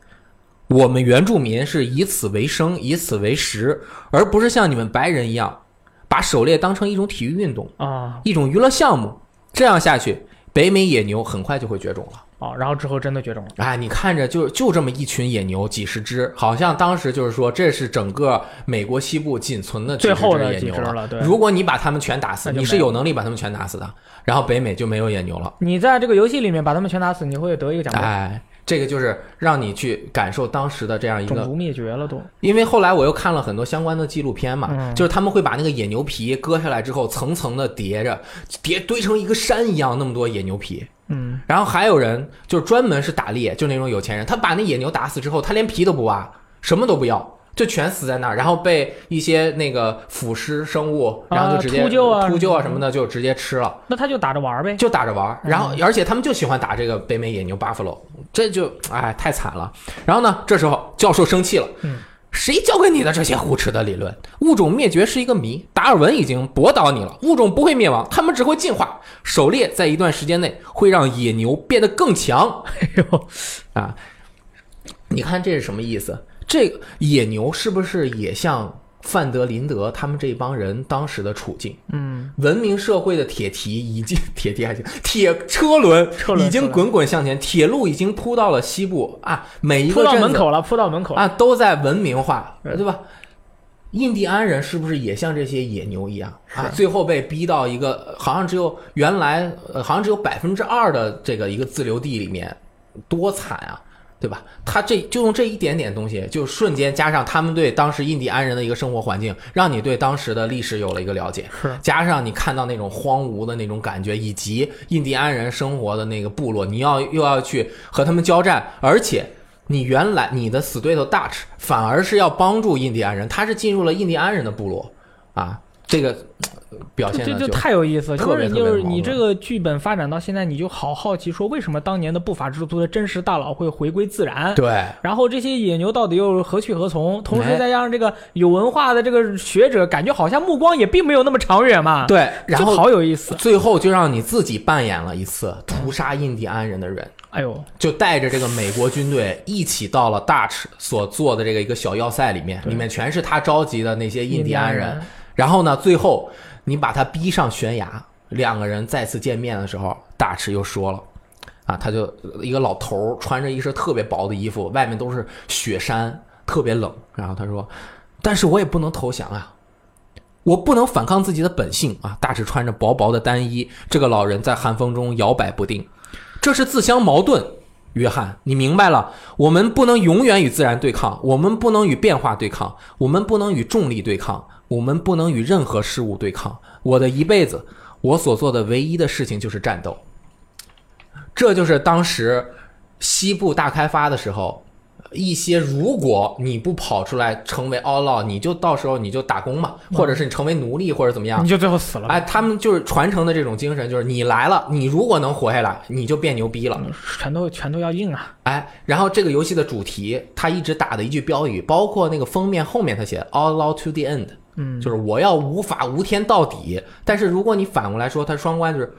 我们原住民是以此为生，以此为食，而不是像你们白人一样，把狩猎当成一种体育运动、啊一种娱乐项目。这样下去，北美野牛很快就会绝种了。哦，然后之后真的绝种了。哎，你看着就就这么一群野牛，几十只，好像当时就是说这是整个美国西部仅存的最后的只野牛了对如果你把它们全打死，你是有有能力把它们全打死的，然后北美就没有野牛了。你在这个游戏里面把他们全打死，你会得一个奖杯。哎，这个就是让你去感受当时的这样一个种族灭绝了都，因为后来我又看了很多相关的纪录片嘛，嗯就是他们会把那个野牛皮割下来之后，层层的叠着，叠堆成一个山一样，那么多野牛皮。嗯，然后还有人就是专门是打猎，就那种有钱人，他把那野牛打死之后，他连皮都不挖，什么都不要，就全死在那儿，然后被一些那个腐尸生物，然后就直接秃鹫啊秃鹫啊什么的就直接吃了。那他就打着玩儿呗。就打着玩儿，然嗯后而且他们就喜欢打这个北美野牛 buffalo，这就哎太惨了。然后呢，这时候教授生气了，嗯，谁教给你的这些胡扯的理论？物种灭绝是一个谜，达尔文已经驳倒你了，物种不会灭亡，它们只会进化。狩猎在一段时间内会让野牛变得更强哎呦，啊！你看这是什么意思？这个野牛是不是也像范德林德他们这帮人当时的处境？嗯，文明社会的铁蹄已经 铁蹄还行，铁车轮车轮已经滚滚向前，铁路已经铺到了西部啊，每一扑个镇子到门口了，铺到门口了。啊都在文明化，对对吧？印第安人是不是也像这些野牛一样啊？最后被逼到一个好像只有原来呃好像只有百分之二的这个一个自留地里面，多惨啊！对吧？他这就用这一点点东西，就瞬间加上他们对当时印第安人的一个生活环境，让你对当时的历史有了一个了解。是加上你看到那种荒芜的那种感觉，以及印第安人生活的那个部落，你要又要去和他们交战，而且你原来你的死对头 Dutch 反而是要帮助印第安人，他是进入了印第安人的部落啊，这个呃表现的这就太有意思了，就是你这个剧本发展到现在，你就好好奇说，为什么当年的不法之徒的真实大佬会回归自然？对。然后这些野牛到底又何去何从？同时哎再加上这个有文化的这个学者，感觉好像目光也并没有那么长远嘛。，对，然后好有意思。最后就让你自己扮演了一次屠杀印第安人的人，哎呦，就带着这个美国军队一起到了 Dutch 所做的这个一个小要塞里面，里面全是他召集的那些印第安人。然后呢，最后你把他逼上悬崖，两个人再次见面的时候大池又说了。啊，他就一个老头穿着一身特别薄的衣服，外面都是雪山，特别冷。然后他说：“但是我也不能投降啊，我不能反抗自己的本性啊！”大致穿着薄薄的单衣，这个老人在寒风中摇摆不定，这是自相矛盾。约翰，你明白了，我们不能永远与自然对抗，我们不能与变化对抗，我们不能与重力对抗，我们不能与任何事物对抗。我的一辈子，我所做的唯一的事情就是战斗。这就是当时西部大开发的时候，一些，如果你不跑出来成为 outlaw，你就到时候你就打工嘛，或者是你成为奴隶或者怎么样你，就最后死了。哎，他们就是传承的这种精神，就是你来了，你如果能活下来，你就变牛逼了。全都全都要硬啊！哎，然后这个游戏的主题，他一直打的一句标语，包括那个封面后面他写 “outlaw to the end”，嗯，就是我要无法无天到底。但是如果你反过来说，它双关就是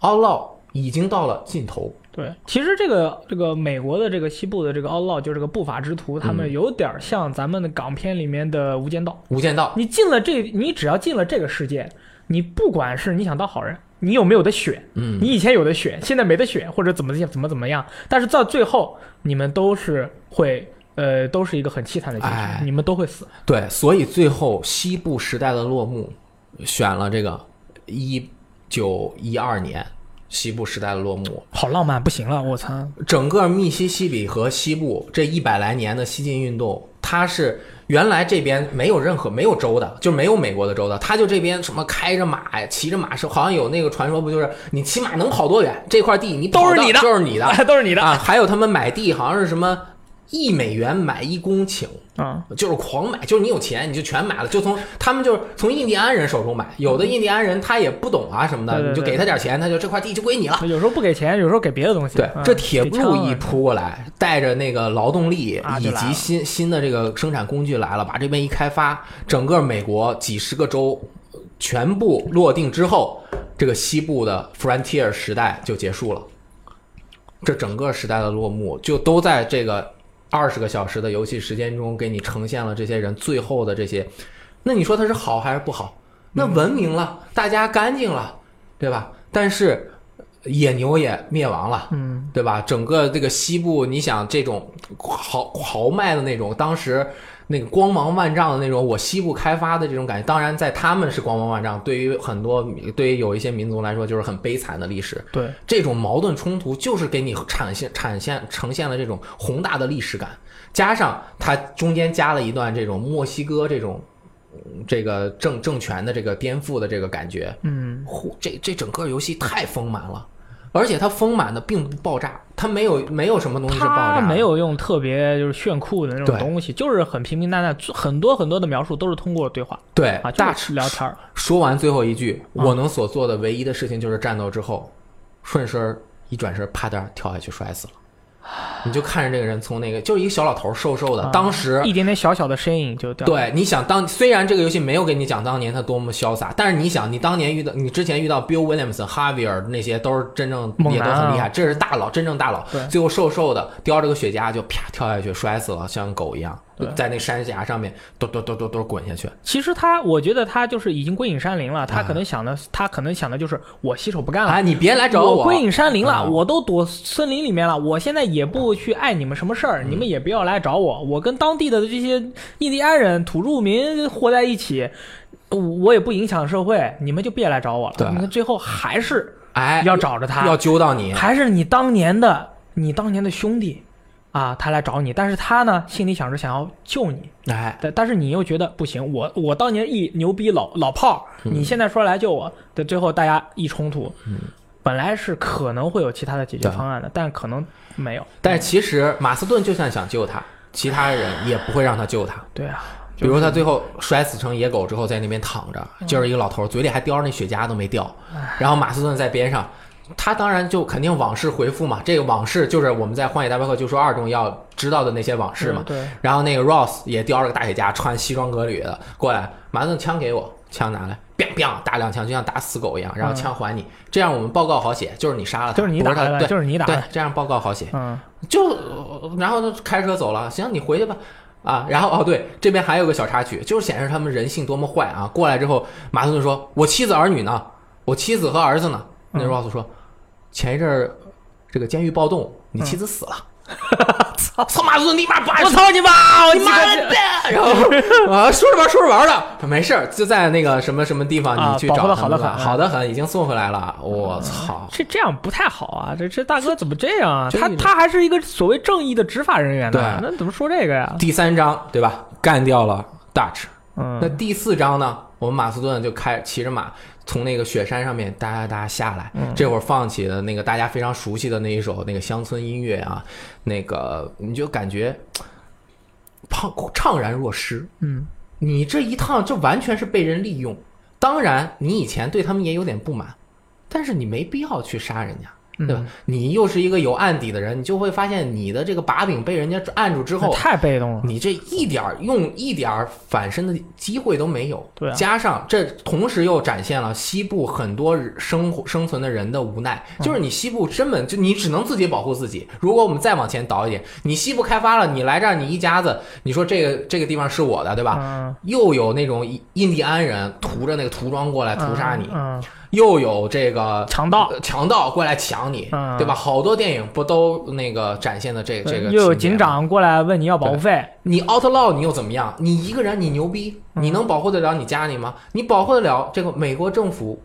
outlaw 已经到了尽头。对，其实这个这个美国的这个西部的这个 outlaw 就是这个不法之徒，他嗯们有点像咱们的港片里面的无间道。无间道，你进了这，你只要进了这个世界，你不管是你想当好人，你有没有的选，嗯你以前有的选，现在没得选，或者怎么怎么怎么样，但是到最后你们都是会。呃，都是一个很凄惨的结局，哎你们都会死。对，所以最后西部时代的落幕，选了这个一九一二年西部时代的落幕。好浪漫，不行了，我操！整个密西西比和西部这一百来年的西进运动，它是原来这边没有任何没有州的，就没有美国的州的，他就这边什么开着马呀，骑着马是好像有那个传说，不就是你骑马能跑多远？这块地你跑到 都是你的就是你的，都是你的啊！还有他们买地好像是什么一美元买一公顷。啊、就是狂买，就是你有钱你就全买了，就从他们就是从印第安人手中买，有的印第安人他也不懂啊什么的，对对你就给他点钱，他就这块地就归你了。有时候不给钱，有时候给别的东西。对啊，这铁路一给枪啊扑过来，带着那个劳动力以及新新的这个生产工具来了，把这边一开发，整个美国几十个州呃全部落定之后，这个西部的 frontier 时代就结束了。这整个时代的落幕，就都在这个二十个小时的游戏时间中，给你呈现了这些人最后的这些。那你说它是好还是不好？那文明了，大家干净了，对吧？但是野牛也灭亡了，嗯，对吧？整个这个西部，你想这种豪豪迈的那种，当时那个光芒万丈的那种，我西部开发的这种感觉，当然在他们是光芒万丈，对于很多对于有一些民族来说，就是很悲惨的历史。对，这种矛盾冲突就是给你产现产现呈现了这种宏大的历史感，加上它中间加了一段这种墨西哥这种。嗯这个政政权的这个颠覆的这个感觉，嗯，这这整个游戏太丰满了，而且它丰满的并不爆炸，它没有没有什么东西是爆炸它，没有用特别就是炫酷的那种东西，就是很平平淡淡，很多很多的描述都是通过对话对啊，大就是聊天儿。说完最后一句，啊我能所做的唯一的事情就是战斗之后，顺身儿一转身，啪嗒跳下去摔死了。你就看着这个人从那个就是一个小老头，瘦瘦的，啊当时一点点小小的身影就掉。，对，你想当虽然这个游戏没有给你讲当年他多么潇洒，但是你想，你当年遇到你之前遇到 Bill Williamson、哈维尔那些都是真正也都很厉害，这是大佬，真正大佬。最后瘦瘦的叼着个雪茄就啪跳下去摔死了，像狗一样对，在那山峡上面嘟嘟嘟嘟嘟滚下去。其实他，我觉得他就是已经归隐山林了，他啊可能想的，他可能想的就是我洗手不干了。哎，你别来找我归隐山林了，啊我都躲森林里面了，我现在也不去碍你们什么事儿，你们也不要来找我，我跟当地的这些印第安人、土著民活在一起，我也不影响社会，你们就别来找我了。对你看最后还是哎，要找着他，要揪到你。还是你当年的你当年的兄弟啊，他来找你，但是他呢心里想着想要救你，哎，但但是你又觉得不行，我我当年一牛逼老老炮儿，你现在说来救我，的最后大家一冲突，本来是可能会有其他的解决方案的，但可能没有。但是其实马斯顿就算想救他，其他人也不会让他救他。对啊，比如他最后摔死成野狗之后，在那边躺着，嗯就是一个老头儿，嘴里还叼着那雪茄都没掉。哎然后马斯顿在边上，他当然就肯定往事回复嘛。这个往事就是我们在《荒野大镖客：就说二》中要知道的那些往事嘛。对，然后那个 Ross 也叼着个大雪茄，穿西装革履的过来，马斯顿枪给我，枪拿来，biang biang 打两枪，就像打死狗一样，然后枪还你，这样我们报告好写，就是你杀了他，嗯就是你打的，对就是你打的，，对这样报告好写。嗯，就然后就开车走了，行，你回去吧。啊，然后哦对，这边还有个小插曲，就是显示他们人性多么坏啊！过来之后，马斯顿说：“我妻子儿女呢？我妻子和儿子呢？”那嗯 Ross 说：“前一阵儿这个监狱暴动，你妻子死了。操！操！马斯顿立马把我操你妈！我你妈的！然后 啊，说着玩说着玩儿的，没事儿，就在那个什么什么地方，啊你去找他好的很好的很，已经送回来了。我操！这这样不太好啊！这这大哥怎么这样啊？他他还是一个所谓正义的执法人员呢，对那怎么说这个呀？第三章对吧？干掉了 Dutch。嗯那第四章呢，我们马斯顿就开骑着马，从那个雪山上面哒哒哒下来，嗯这会儿放起了那个大家非常熟悉的那一首那个乡村音乐啊，那个你就感觉怅怅然若失。嗯，你这一趟就完全是被人利用。当然，你以前对他们也有点不满，但是你没必要去杀人家。对吧？你又是一个有案底的人，你就会发现你的这个把柄被人家按住之后，太被动了。你这一点儿用一点儿反身的机会都没有，对啊加上这同时又展现了西部很多生活生存的人的无奈，嗯就是你西部根本就你只能自己保护自己。如果我们再往前倒一点，你西部开发了，你来这儿你一家子，你说这个这个地方是我的，对吧？嗯，又有那种印印第安人涂着那个涂装过来屠杀你，嗯，又有这个强盗。呃强盗过来抢你，嗯。对吧？好多电影不都那个展现的这这个又有警长过来问你要保护费，你 outlaw 你又怎么样？你一个人你牛逼，嗯。你能保护得了你家里吗？你保护得了这个美国政府，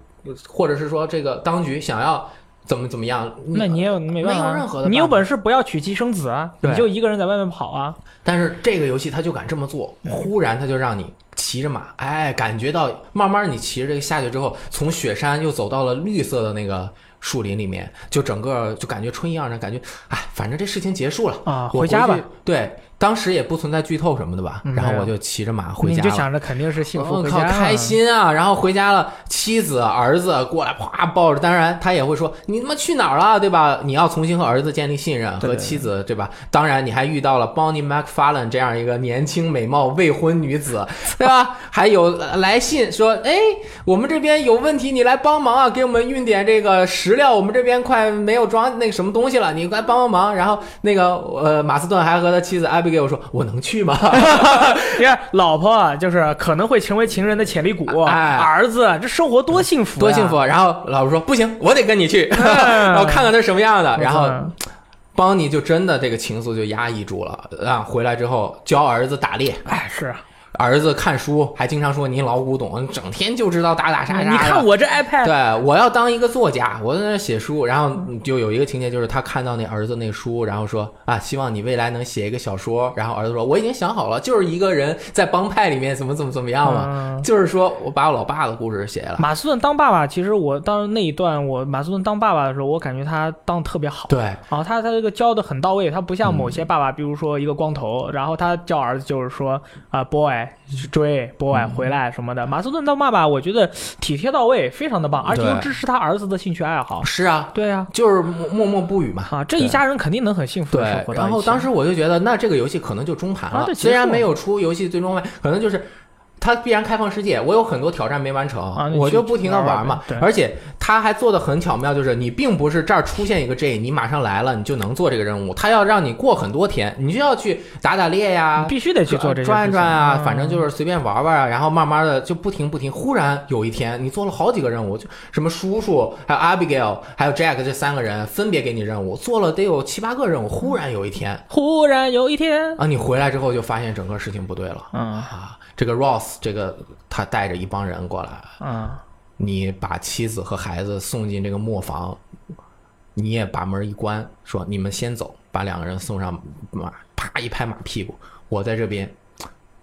或者是说这个当局想要怎么怎么样？那你也有没办法，没有任何的你有本事不要娶妻生子啊，你就一个人在外面跑啊，但是这个游戏他就敢这么做，忽然他就让你骑着马，哎，感觉到慢慢你骑着这个下去之后，从雪山又走到了绿色的那个树林里面，就整个就感觉春意盎然，感觉哎，反正这事情结束了啊回家吧。对，当时也不存在剧透什么的吧，嗯然后我就骑着马回家了。你就想着肯定是幸福我靠，回家啊，开心啊！然后回家了，妻子、儿子过来，啪抱着。当然，他也会说：“你他妈去哪儿了？对吧？你要重新和儿子建立信任，和妻子，对吧？当然，你还遇到了 Bonnie McFarlane 这样一个年轻美貌未婚女子，对吧？还有呃来信说：哎，我们这边有问题，你来帮忙啊，给我们运点这个石料，我们这边快没有装那个什么东西了，你来帮帮忙。然后那个呃，马斯顿还和他妻子 Abigail 说：我能去吗？你看老婆啊就是可能会成为情人的潜力股，哎儿子这生活多幸福，多幸福！！然后老婆说不行，我得跟你去，嗯然后看看他什么样的。然后邦尼就真的这个情愫就压抑住了啊！回来之后教儿子打猎，哎，是啊儿子看书，还经常说你老古董，整天就知道打打杀杀。你看我这 iPad，对，我要当一个作家，我在那写书，然后就有一个情节，就是他看到那儿子那书，然后说啊，希望你未来能写一个小说。然后儿子说，我已经想好了，就是一个人在帮派里面怎么怎么怎么样嘛，嗯就是说我把我老爸的故事写了。马斯顿当爸爸，其实我当那一段我马斯顿当爸爸的时候，我感觉他当的特别好。对，然后，他他这个教的很到位，他不像某嗯些爸爸，比如说一个光头，然后他教儿子就是说啊、boy 去追 boy 嗯回来什么的。马斯顿当爸爸，我觉得体贴到位，非常的棒，而且又支持他儿子的兴趣爱好。是啊，对啊、就是默默默不语嘛。啊，这一家人肯定能很幸福的生活。然后当时我就觉得，那这个游戏可能就中盘了。虽然没有出游戏最终版，可能就是它必然开放世界，我有很多挑战没完成，啊我就不停的玩嘛。对而且它还做的很巧妙，就是你并不是这儿出现一个 J，你马上来了，你就能做这个任务，它要让你过很多天，你就要去打打猎呀。必须得去做这个转转啊，嗯反正就是随便玩玩啊，然后慢慢的就不停不停。忽然有一天，你做了好几个任务，就什么叔叔，还有 Abigail，还有 Jack 这三个人分别给你任务，做了得有七八个任务。忽然有一天忽然有一天，啊，你回来之后就发现整个事情不对了嗯啊。这个 Ross 这个他带着一帮人过来，嗯，你把妻子和孩子送进这个磨坊，你也把门一关，说你们先走，把两个人送上马，啪一拍马屁股，我在这边，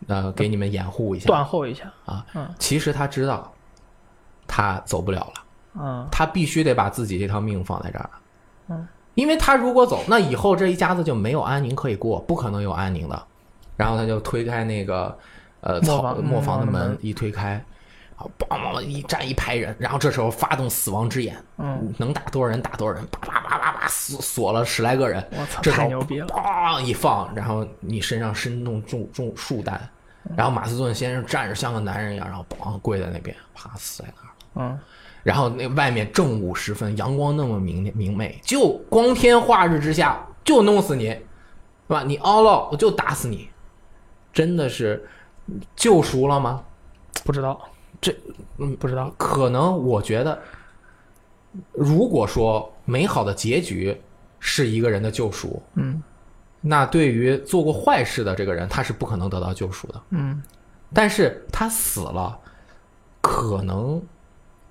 呃，给你们掩护一下断后一下，啊嗯。其实他知道，他走不了了，嗯他必须得把自己这条命放在这儿了。嗯，因为他如果走，那以后这一家子就没有安宁可以过，不可能有安宁的。然后他就推开那个呃草磨坊磨坊的门一推开，然后梆梆一站一排人，然后这时候发动死亡之眼，嗯，能打多少人打多少人，叭叭叭叭叭锁锁了十来个人，我操，这时候太牛逼了！梆一放，然后你身上身中中中数弹，然后马斯顿先生站着像个男人一样，然后梆跪在那边，啪死在那儿。嗯，然后那外面正午时分，阳光那么明明媚，就光天化日之下就弄死你，是吧？你凹了我就打死你，真的是救赎了吗？不知道，这嗯不知道，可能我觉得，如果说美好的结局是一个人的救赎，嗯那对于做过坏事的这个人，他是不可能得到救赎的。嗯，但是他死了，可能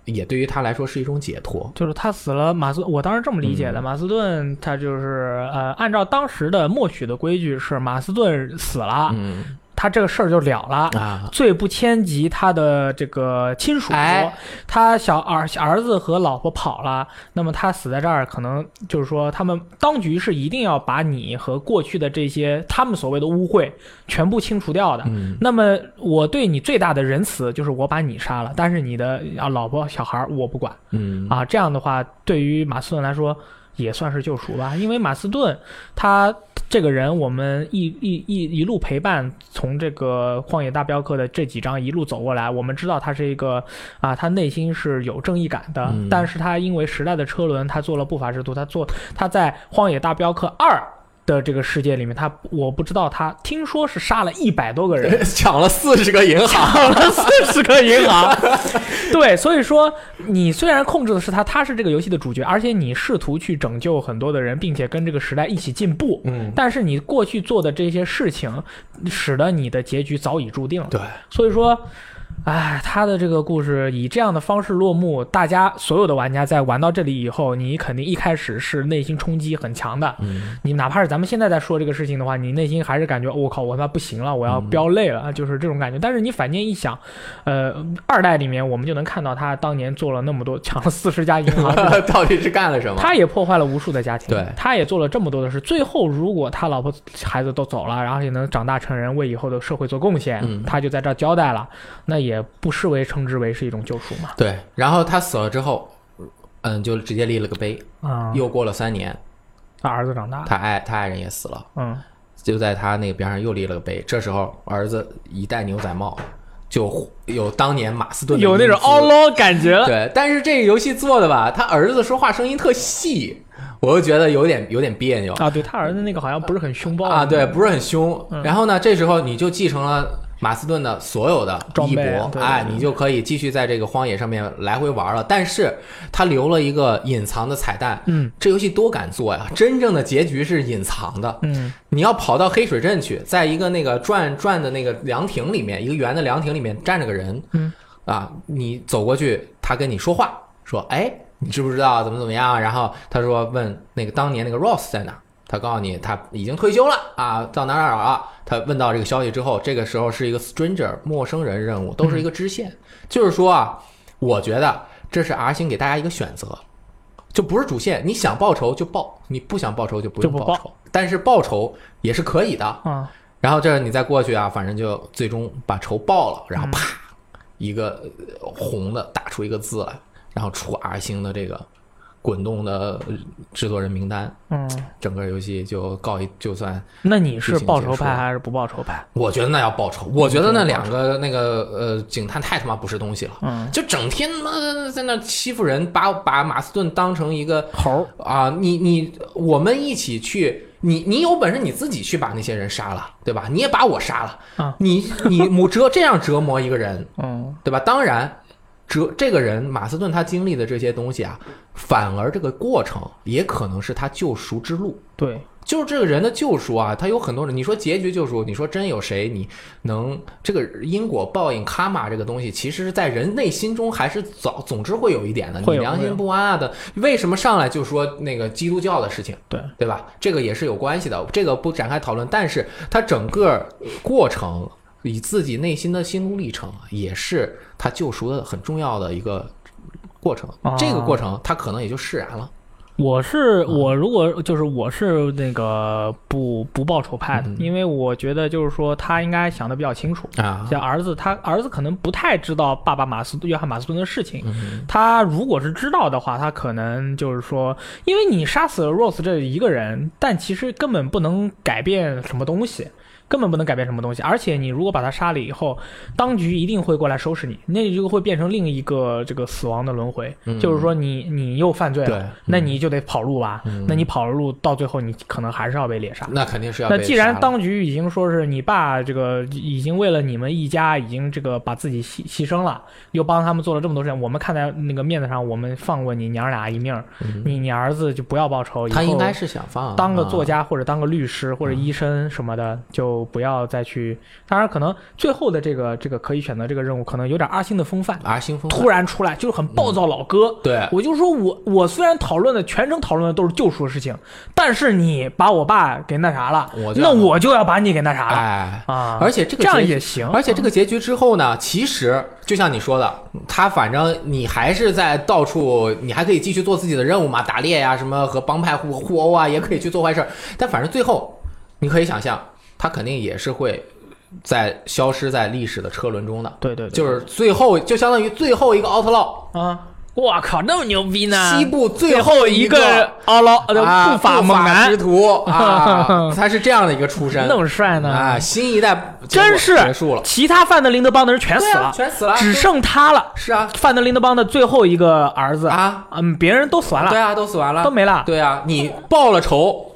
也对于他来说是一种解脱。就是他死了，马斯，我当时这么理解的，马斯顿他就是呃，按照当时的默许的规矩是马斯顿死了，嗯，他这个事儿就了了。啊，罪不牵及他的这个亲属，哎他小儿儿子和老婆跑了，那么他死在这儿，可能就是说他们当局是一定要把你和过去的这些他们所谓的污秽全部清除掉的。嗯那么我对你最大的仁慈就是我把你杀了，但是你的啊老婆小孩儿我不管嗯啊。这样的话，对于马斯顿来说也算是救赎吧，因为马斯顿他这个人，我们一一一一路陪伴，从这个《荒野大镖客》的这几章一路走过来，我们知道他是一个啊，他内心是有正义感的，嗯但是他因为时代的车轮，他做了不法之徒，他做他在《荒野大镖客二》。的这个世界里面，他我不知道，他听说是杀了一百多个人，抢了四十个银行，抢了四十个银行。对，所以说你虽然控制的是他，他是这个游戏的主角，而且你试图去拯救很多的人，并且跟这个时代一起进步。嗯，但是你过去做的这些事情，使得你的结局早已注定了。对，所以说。哎，他的这个故事以这样的方式落幕，大家所有的玩家在玩到这里以后，你肯定一开始是内心冲击很强的。嗯你哪怕是咱们现在在说这个事情的话，你内心还是感觉我、靠，我他妈不行了，我要飙泪了，就是这种感觉。但是你反念一想，呃，二代里面我们就能看到他当年做了那么多，抢了四十家银行，到底是干了什么？他也破坏了无数的家庭，对他也做了这么多的事。最后，如果他老婆孩子都走了，然后也能长大成人，为以后的社会做贡献，嗯他就在这儿交代了，那也不视为称之为是一种救赎嘛。对，然后他死了之后，嗯，就直接立了个碑。啊、又过了三年，他儿子长大了，他爱他爱人也死了，嗯，就在他那个边上又立了个碑。这时候儿子一戴牛仔帽，就有当年马斯顿有那种奥捞感觉了。对，但是这个游戏做的吧，他儿子说话声音特细，我又觉得有点有点别扭啊，对他儿子那个好像不是很凶暴啊，对，不是很凶。嗯然后呢，这时候你就继承了。马斯顿的所有的装备衣钵，对对哎，你就可以继续在这个荒野上面来回玩了。但是他留了一个隐藏的彩蛋，嗯这游戏多敢做呀！真正的结局是隐藏的，嗯你要跑到黑水镇去，在一个那个转转的那个凉亭里面，一个圆的凉亭里面站着个人，嗯，啊，你走过去，他跟你说话，说，哎，你知不知道怎么怎么样？然后他说问那个当年那个 Ross 在哪儿？他告诉你他已经退休了啊，到哪儿哪儿了？他问到这个消息之后，这个时候是一个 stranger 陌生人任务，都是一个支线，就是说啊，我觉得这是 R 星给大家一个选择。就不是主线，你想报仇就报，你不想报仇就不用报报仇。但是报仇也是可以的，啊，然后这你再过去啊，反正就最终把仇报了，然后啪，一个呃红的打出一个字来，然后出 R 星的这个滚动的呃制作人名单，嗯，整个游戏就告一就算。那你是报仇派还是不报仇派？我觉得那要报仇，我觉得那两个那个呃警探太他妈不是东西了，嗯，就整天他妈在那欺负人，把把马斯顿当成一个猴儿啊，你你我们一起去，你你有本事你自己去把那些人杀了，对吧？你也把我杀了，啊你你母折这样折磨一个人，嗯对吧？当然，折这个人马斯顿他经历的这些东西啊，反而这个过程也可能是他救赎之路。对，就是这个人的救赎啊，他有很多人。你说结局救赎，你说真有谁你能这个因果报应卡玛这个东西，其实是在人内心中还是早总之会有一点的，你良心不安啊的。为什么上来就说那个基督教的事情，对对吧？这个也是有关系的，这个不展开讨论。但是他整个过程以自己内心的心路历程，也是他救赎的很重要的一个过程啊。这个过程他可能也就释然了。我是嗯我，如果就是我是那个不不报仇派的，嗯因为我觉得就是说他应该想的比较清楚。啊，像儿子，他儿子可能不太知道爸爸马斯约翰马斯顿的事情。嗯他如果是知道的话，他可能就是说，因为你杀死了 Rose 这一个人，但其实根本不能改变什么东西，根本不能改变什么东西。而且你如果把他杀了以后，当局一定会过来收拾你，那就会变成另一个这个死亡的轮回。嗯就是说你你又犯罪对了，那你就得跑路吧。嗯那你跑了路，到最后你可能还是要被猎杀。那肯定是要那既然当局已经说是你爸这个已经为了你们一家已经这个把自己牺牺牲了，又帮他们做了这么多事情，我们看在那个面子上，我们放过你娘俩一命儿，你你儿子就不要报仇，他应该是想放当个作啊家或者当个律师或者医生什么的，就不要再去。当然，可能最后的这个这个可以选择这个任务，可能有点阿星的风范。阿星风突然出来就是很暴躁老哥，对我就说我我虽然讨论的全全程讨论的都是救赎的事情，但是你把我爸给那啥了，我那我就要把你给那啥了、哎，啊！而且这个这样也行，而且这个结局之后呢，其实就像你说的，他反正你还是在到处，你还可以继续做自己的任务嘛，打猎呀、什么和帮派互互殴啊，也可以去做坏事。但反正最后，你可以想象，他肯定也是会在消失在历史的车轮中的。对对对，就是最后，就相当于最后一个 outlaw，啊，我靠，那么牛逼呢！西部最后一个奥劳呃啊不法猛男，之徒啊，他是这样的一个出身，那么帅呢啊，新一代真是结束了，其他范德林德邦的人全死了，全死了，只剩他了。是啊范德林德邦的最后一个儿子啊，嗯，别人都死完了，对啊，都死完了，都没了。对啊，你报了仇，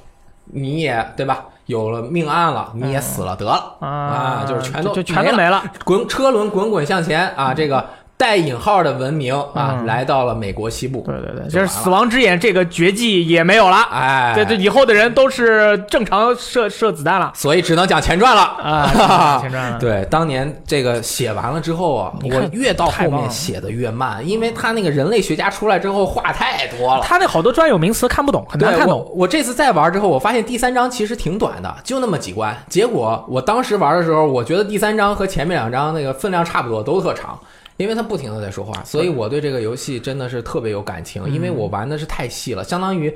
你也对吧？有了命案了，你也死了，得了。啊就是全都就就全都没了，滚车轮滚滚向前啊！这个带引号的文明啊，嗯来到了美国西部，对对对，就是死亡之眼这个绝技也没有了。哎，对对，以后的人都是正常射射子弹了所以只能讲前传了啊 前传了对，当年这个写完了之后啊，你看我越到后太棒了面写的越慢，因为他那个人类学家出来之后话太多了。他那好多专有名词看不懂，很难对我看懂。我这次再玩之后，我发现第三章其实挺短的，就那么几关。结果我当时玩的时候，我觉得第三章和前面两章那个分量差不多，都特长。因为他不停的在说话，所以我对这个游戏真的是特别有感情，因为我玩的是太细了，相当于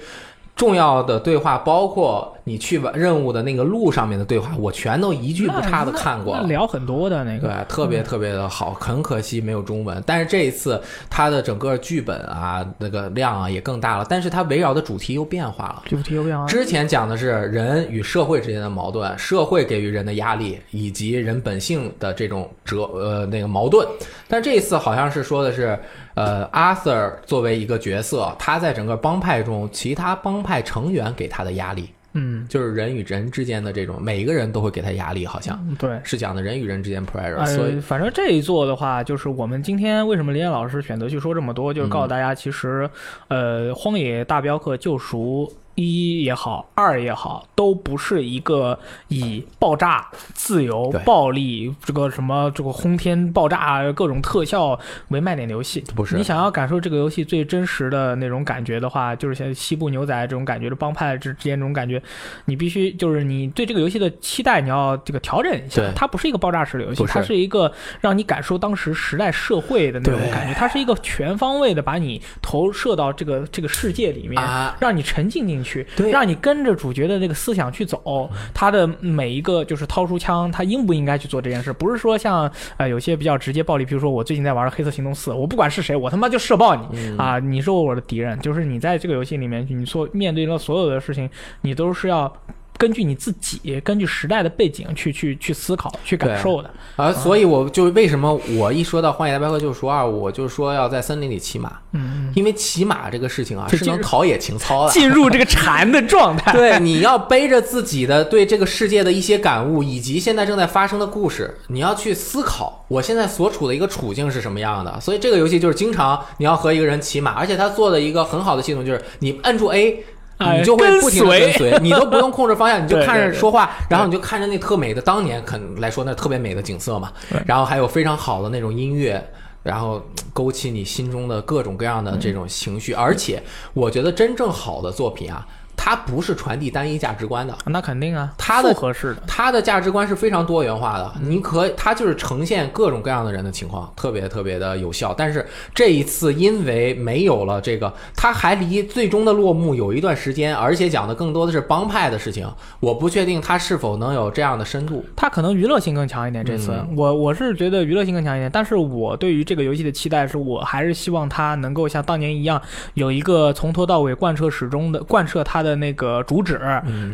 重要的对话，包括你去完任务的那个路上面的对话，我全都一句不差的看过了。聊很多的那个对，，特别特别的好，很可惜没有中文。但是这一次它的整个剧本啊，那个量啊也更大了，但是它围绕的主题又变化了。主题又变化。之前讲的是人与社会之间的矛盾，社会给予人的压力，以及人本性的这种折呃那个矛盾。但这一次好像是说的是，呃阿 Sir 作为一个角色，他在整个帮派中，其他帮派成员给他的压力，嗯，就是人与人之间的这种，每一个人都会给他压力，好像对。是讲的人与人之间 pressure，、所以呃，反正这一座的话，就是我们今天为什么林岩老师选择去说这么多，就是告诉大家，其实，呃，《荒野大镖客：救赎》一也好，二也好，都不是一个以爆炸、自由、暴力这个什么这个轰天爆炸、各种特效为卖点的游戏。不是。你想要感受这个游戏最真实的那种感觉的话，就是像西部牛仔这种感觉，这帮派之之间这种感觉，你必须就是你对这个游戏的期待，你要这个调整一下对。它不是一个爆炸式的游戏它是一个让你感受当时时代社会的那种感觉，它是一个全方位的把你投射到这个这个世界里面，啊。让你沉浸进去，对让你跟着主角的这个思想去走。他的每一个就是掏出枪，他应不应该去做这件事？不是说像呃有些比较直接暴力，比如说我最近在玩《黑色行动四》，我不管是谁，我他妈就射爆你、嗯啊！你是我的敌人，就是你在这个游戏里面，你所面对的所有的事情，你都是要。根据你自己，根据时代的背景去去去思考、去感受的。啊，所以我就为什么我一说到《荒野大镖客：救赎二》，我就说要在森林里骑马，嗯，因为骑马这个事情啊就是能陶冶情操的。进入这个禅的状态。对，你要背着自己的对这个世界的一些感悟，以及现在正在发生的故事，你要去思考我现在所处的一个处境是什么样的。所以这个游戏就是经常你要和一个人骑马，而且他做的一个很好的系统就是你摁住 A。哎你就会不停的跟跟随，你都不用控制方向，你就看着说话，然后你就看着那特美的当年肯来说那特别美的景色嘛，然后还有非常好的那种音乐，然后勾起你心中的各种各样的这种情绪。而且我觉得真正好的作品啊，它不是传递单一价值观的，那肯定啊，它的复合适的。它的价值观是非常多元化的，你可它就是呈现各种各样的人的情况，特别特别的有效。但是这一次因为没有了这个，它还离最终的落幕有一段时间，而且讲的更多的是帮派的事情，我不确定它是否能有这样的深度。它可能娱乐性更强一点。这次、嗯我我是觉得娱乐性更强一点，但是我对于这个游戏的期待是我还是希望它能够像当年一样，有一个从头到尾贯彻始终的贯彻它的那个主旨，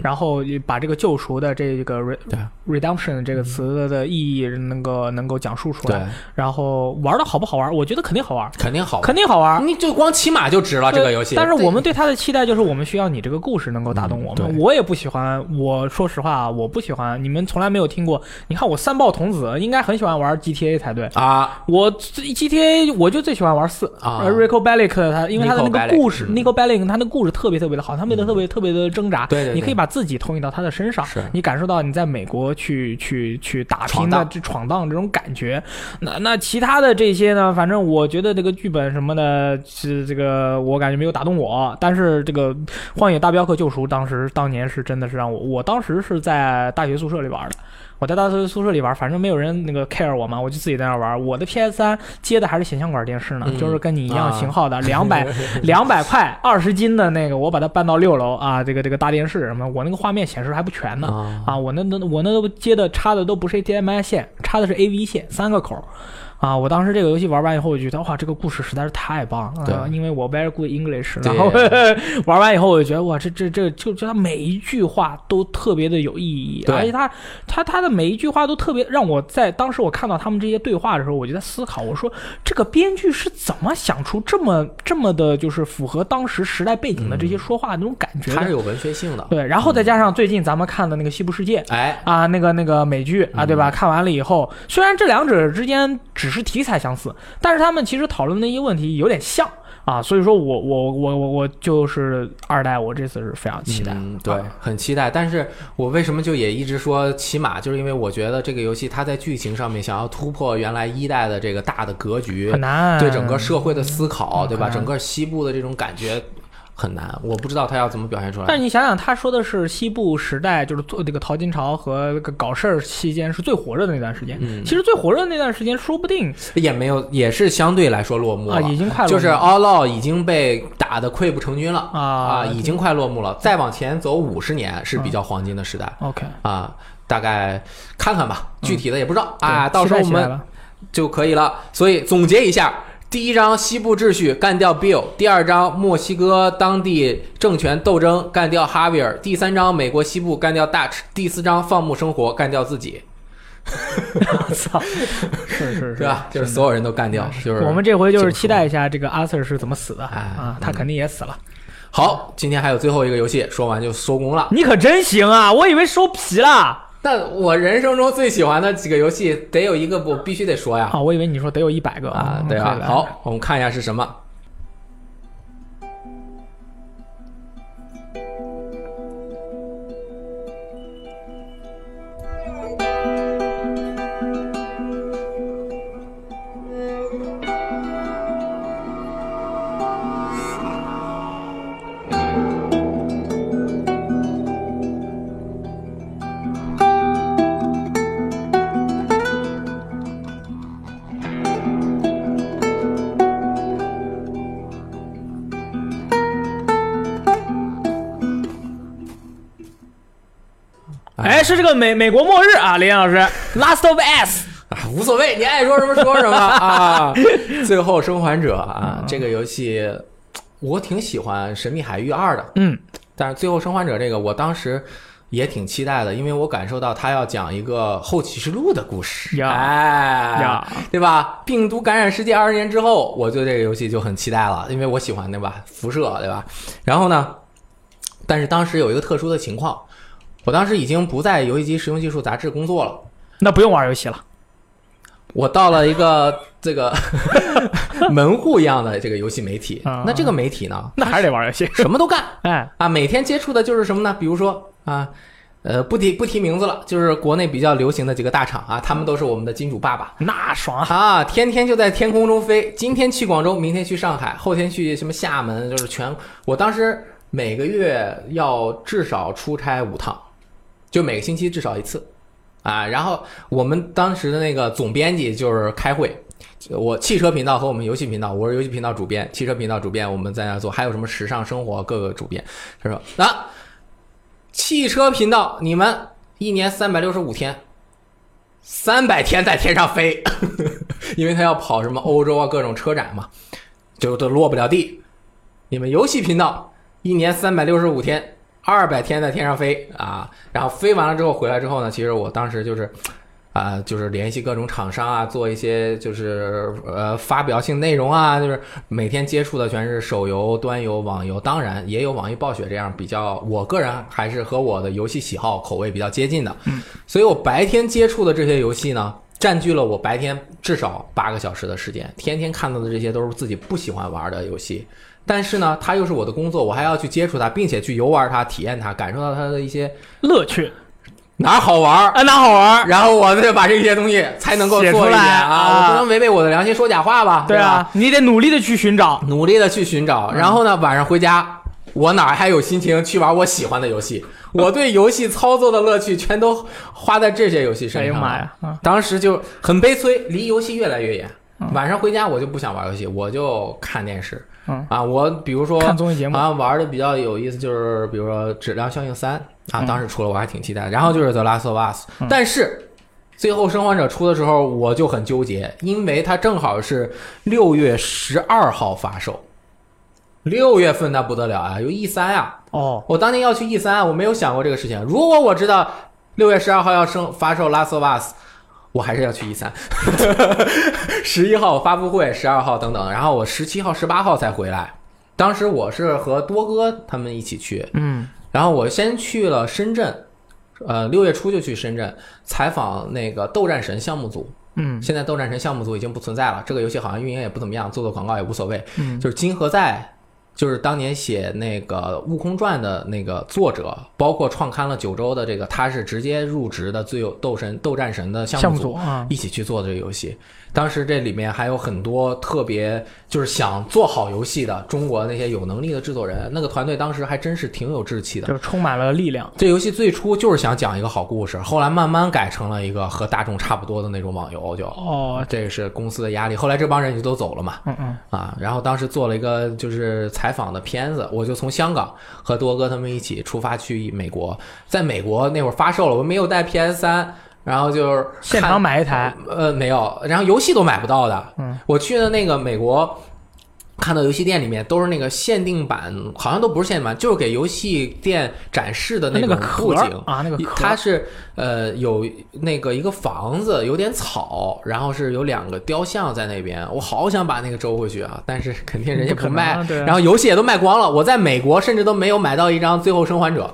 然后把这个救赎的这个对 redemption 这个词的意义能够能够讲述出来，，然后玩的好不好玩？我觉得肯定好玩，肯定好，肯定好玩。你就光骑马就值了这个游戏。但是我们对它的期待就是，我们需要你这个故事能够打动我们。嗯我也不喜欢，我说实话啊，我不喜欢。你们从来没有听过。你看我三豹童子应该很喜欢玩 GTA 才对。啊，我 GTA 我就最喜欢玩四啊呃 Rico Bellic 他因为他的那个故事嗯，Nico Bellic 他那个故事特别特别的好，他们的特别特别的挣扎。对对对你可以把自己投影到他的身上，是你感受到你在美国去去去打拼的这闯荡这种感觉。那那其他的这些呢？反正我觉得这个剧本什么的，是这个我感觉没有打动我。但是这个《荒野大镖客：救赎》当时当年是真的是让我，我当时是在大学宿舍里玩的。我在大学宿舍里玩，反正没有人那个 care 我嘛，我就自己在那玩。我的 PS 三接的还是显像管电视呢，嗯就是跟你一样啊型号的，两百 两百块二十斤的那个，我把它搬到六楼啊，这个这个大电视什么，我那个画面显示还不全呢啊啊，我那那我那都接的插的都不是 HDMI 线，插的是 AV 线，三个口儿。啊！我当时这个游戏玩完以后，我觉得哇，这个故事实在是太棒了。对啊因为我 very good English，然后 玩完以后，我就觉得哇，这这这就就他每一句话都特别的有意义，对而且他他他的每一句话都特别让我在当时我看到他们这些对话的时候，我就在思考，我说这个编剧是怎么想出这么这么的，就是符合当时时代背景的这些说话的那种感觉的？它是有文学性的。对，然后再加上最近咱们看的那个《西部世界》，哎，啊，那个那个美剧啊，对吧？嗯看完了以后，虽然这两者之间只是题材相似，但是他们其实讨论的一些问题有点像啊，所以说我我我我我就是二代，我这次是非常期待。嗯，对啊，很期待。但是我为什么就也一直说骑马，就是因为我觉得这个游戏它在剧情上面想要突破原来一代的这个大的格局，很难对整个社会的思考，对吧？整个西部的这种感觉很难，我不知道他要怎么表现出来。但是你想想，他说的是西部时代，就是做这个淘金潮和这个搞事儿期间是最火热的那段时间。嗯其实最火热的那段时间，说不定也没有，也是相对来说落幕了，啊已经快落幕就是 All Law 已经被打得溃不成军了啊已经快落幕了。再往前走五十年是比较黄金的时代、OK 啊，大概看看吧，具体的也不知道、啊，到时候我们就可以了。所以总结一下。第一章西部秩序干掉 Bill，第二章墨西哥当地政权斗争干掉哈维尔，第三章美国西部干掉 Dutch，第四章放牧生活干掉自己，我操，是是是对吧？就是所有人都干掉，就是我们这回就是期待一下这个阿 Sir 是怎么死的哎啊，他肯定也死了。好，今天还有最后一个游戏，说完就收工了。你可真行啊！我以为收皮了那我人生中最喜欢的几个游戏，得有一个我必须得说呀。啊！我以为你说得有一百个啊，对啊。好，我们看一下是什么。个美美国末日啊，林老师，《Last of Us》啊，无所谓，你爱说什么说什么 啊。最后生还者啊，这个游戏我挺喜欢《神秘海域二》的，嗯，但是最后生还者这个，我当时也挺期待的，因为我感受到他要讲一个后启示录的故事，呀哎呀，对吧？病毒感染世界二十年之后，我对这个游戏就很期待了，因为我喜欢对吧？辐射对吧？然后呢，但是当时有一个特殊的情况，我当时已经不在游戏机实用技术杂志工作了。那不用玩游戏了。我到了一个这个 门户一样的这个游戏媒体啊，那这个媒体呢，那还是得玩游戏。什么都干 哎，啊，每天接触的就是什么呢？比如说啊，呃，不提不提名字了，就是国内比较流行的几个大厂啊，他们都是我们的金主爸爸。那爽啊！啊，天天就在天空中飞，今天去广州，明天去上海，后天去什么厦门，就是全。我当时每个月要至少出差五趟，就每个星期至少一次，啊，然后我们当时的那个总编辑就是开会，我汽车频道和我们游戏频道，我是游戏频道主编，汽车频道主编，我们在那做，还有什么时尚生活各个主编，他说啊，汽车频道你们一年三百六十五天。三百天在天上飞，因为他要跑什么欧洲啊各种车展嘛，就都落不了地。你们游戏频道一年三百六十五天，二百天在天上飞啊，然后飞完了之后回来之后呢，其实我当时就是。啊、就是联系各种厂商啊，做一些就是呃发表性内容啊，就是每天接触的全是手游、端游、网游，当然也有网易暴雪这样比较，我个人还是和我的游戏喜好口味比较接近的，所以我白天接触的这些游戏呢，占据了我白天至少八个小时的时间，天天看到的这些都是自己不喜欢玩的游戏，但是呢，它又是我的工作，我还要去接触它，并且去游玩它、体验它，感受到它的一些乐趣哪好玩儿，啊，哪好玩儿。然后我再把这些东西才能够写出一点来啊，啊我不能违背我的良心说假话吧？吧对啊，你得努力的去寻找。努力的去寻找，嗯然后呢，晚上回家，我哪还有心情去玩我喜欢的游戏？我对游戏操作的乐趣全都花在这些游戏身上。哎呀妈呀！啊，当时就很悲催，离游戏越来越远。晚上回家我就不想玩游戏，我就看电视。嗯啊，我比如说看综艺节目好像玩的比较有意思，就是比如说《质量效应三》啊，嗯当时出了我还挺期待的。然后就是《The Last of Us》，但是最后《生还者》出的时候我就很纠结，因为它正好是六月十二号发售。六月份那不得了啊，有 E 三啊！哦，我当年要去 E 三，我没有想过这个事情。如果我知道六月十二号要生发售《Last of Us》，我还是要去一三。十一号发布会，十二号等等，然后我十七号、十八号才回来。当时我是和多哥他们一起去，嗯然后我先去了深圳，呃，六月初就去深圳采访那个斗战神项目组。嗯现在斗战神项目组已经不存在了，这个游戏好像运营也不怎么样，做做广告也无所谓。嗯就是金河在，就是当年写那个《悟空传》的那个作者，包括创刊了九州的这个，他是直接入职的最有斗神斗战神的项项目组目组啊一起去做的这个游戏。当时这里面还有很多特别就是想做好游戏的中国那些有能力的制作人，那个团队当时还真是挺有志气的。就是充满了力量。这游戏最初就是想讲一个好故事，后来慢慢改成了一个和大众差不多的那种网游，就哦，这个是公司的压力。后来这帮人就都走了嘛，嗯嗯啊，然后当时做了一个就是采访的片子，我就从香港和多哥他们一起出发去美国，在美国那会儿发售了，我没有带 PS 三，然后就是现场买一台，呃，没有，然后游戏都买不到的。嗯，我去的那个美国，看到游戏店里面都是那个限定版，好像都不是限定版，就是给游戏店展示的那个布景。啊，那个，它是呃有那个一个房子，有点草，然后是有两个雕像在那边，我好想把那个周回去啊，但是肯定人家不卖，然后游戏也都卖光了，我在美国甚至都没有买到一张《最后生还者》。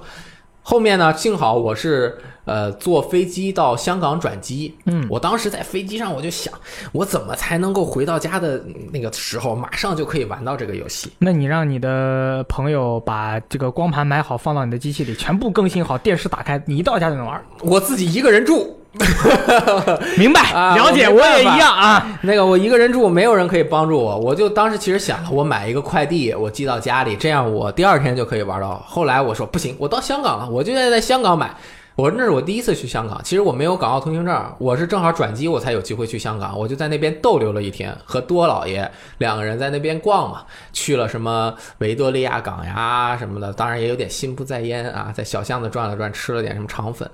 后面呢，幸好我是呃坐飞机到香港转机，嗯我当时在飞机上我就想，我怎么才能够回到家的那个时候，马上就可以玩到这个游戏？那你让你的朋友把这个光盘买好，放到你的机器里，全部更新好，电视打开，你一到家就能玩。我自己一个人住，明白，啊了解，我也一样啊。那个我一个人住，没有人可以帮助我，我就当时其实想了，我买一个快递，我寄到家里，这样我第二天就可以玩到。后来我说不行，我到香港了，我就在在香港买。我那是我第一次去香港，其实我没有港澳通行证，我是正好转机，我才有机会去香港，我就在那边逗留了一天，和多老爷两个人在那边逛嘛，去了什么维多利亚港呀什么的，当然也有点心不在焉啊，在小巷子转了转，吃了点什么肠粉，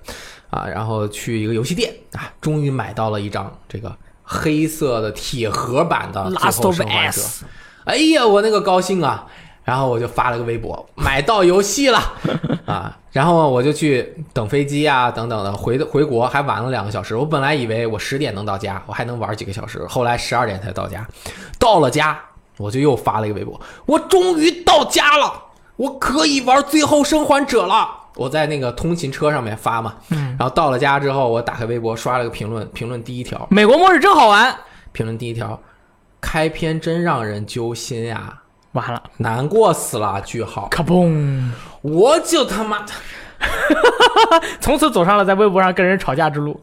啊，然后去一个游戏店啊，终于买到了一张这个黑色的铁盒版的《最 Last 后 of 生还者》。Us，哎呀，我那个高兴啊！然后我就发了个微博，买到游戏了 啊！然后我就去等飞机啊，等等的，回回国还晚了两个小时。我本来以为我十点能到家，我还能玩几个小时，后来十二点才到家。到了家，我就又发了一个微博，我终于到家了，我可以玩《最后生还者》了。我在那个通勤车上面发嘛，嗯，然后到了家之后，我打开微博刷了个评论，评论第一条，美国末日真好玩。评论第一条，开篇真让人揪心呀、完了，难过死了！句号，咔嘣，我就他妈的，从此走上了在微博上跟人吵架之路。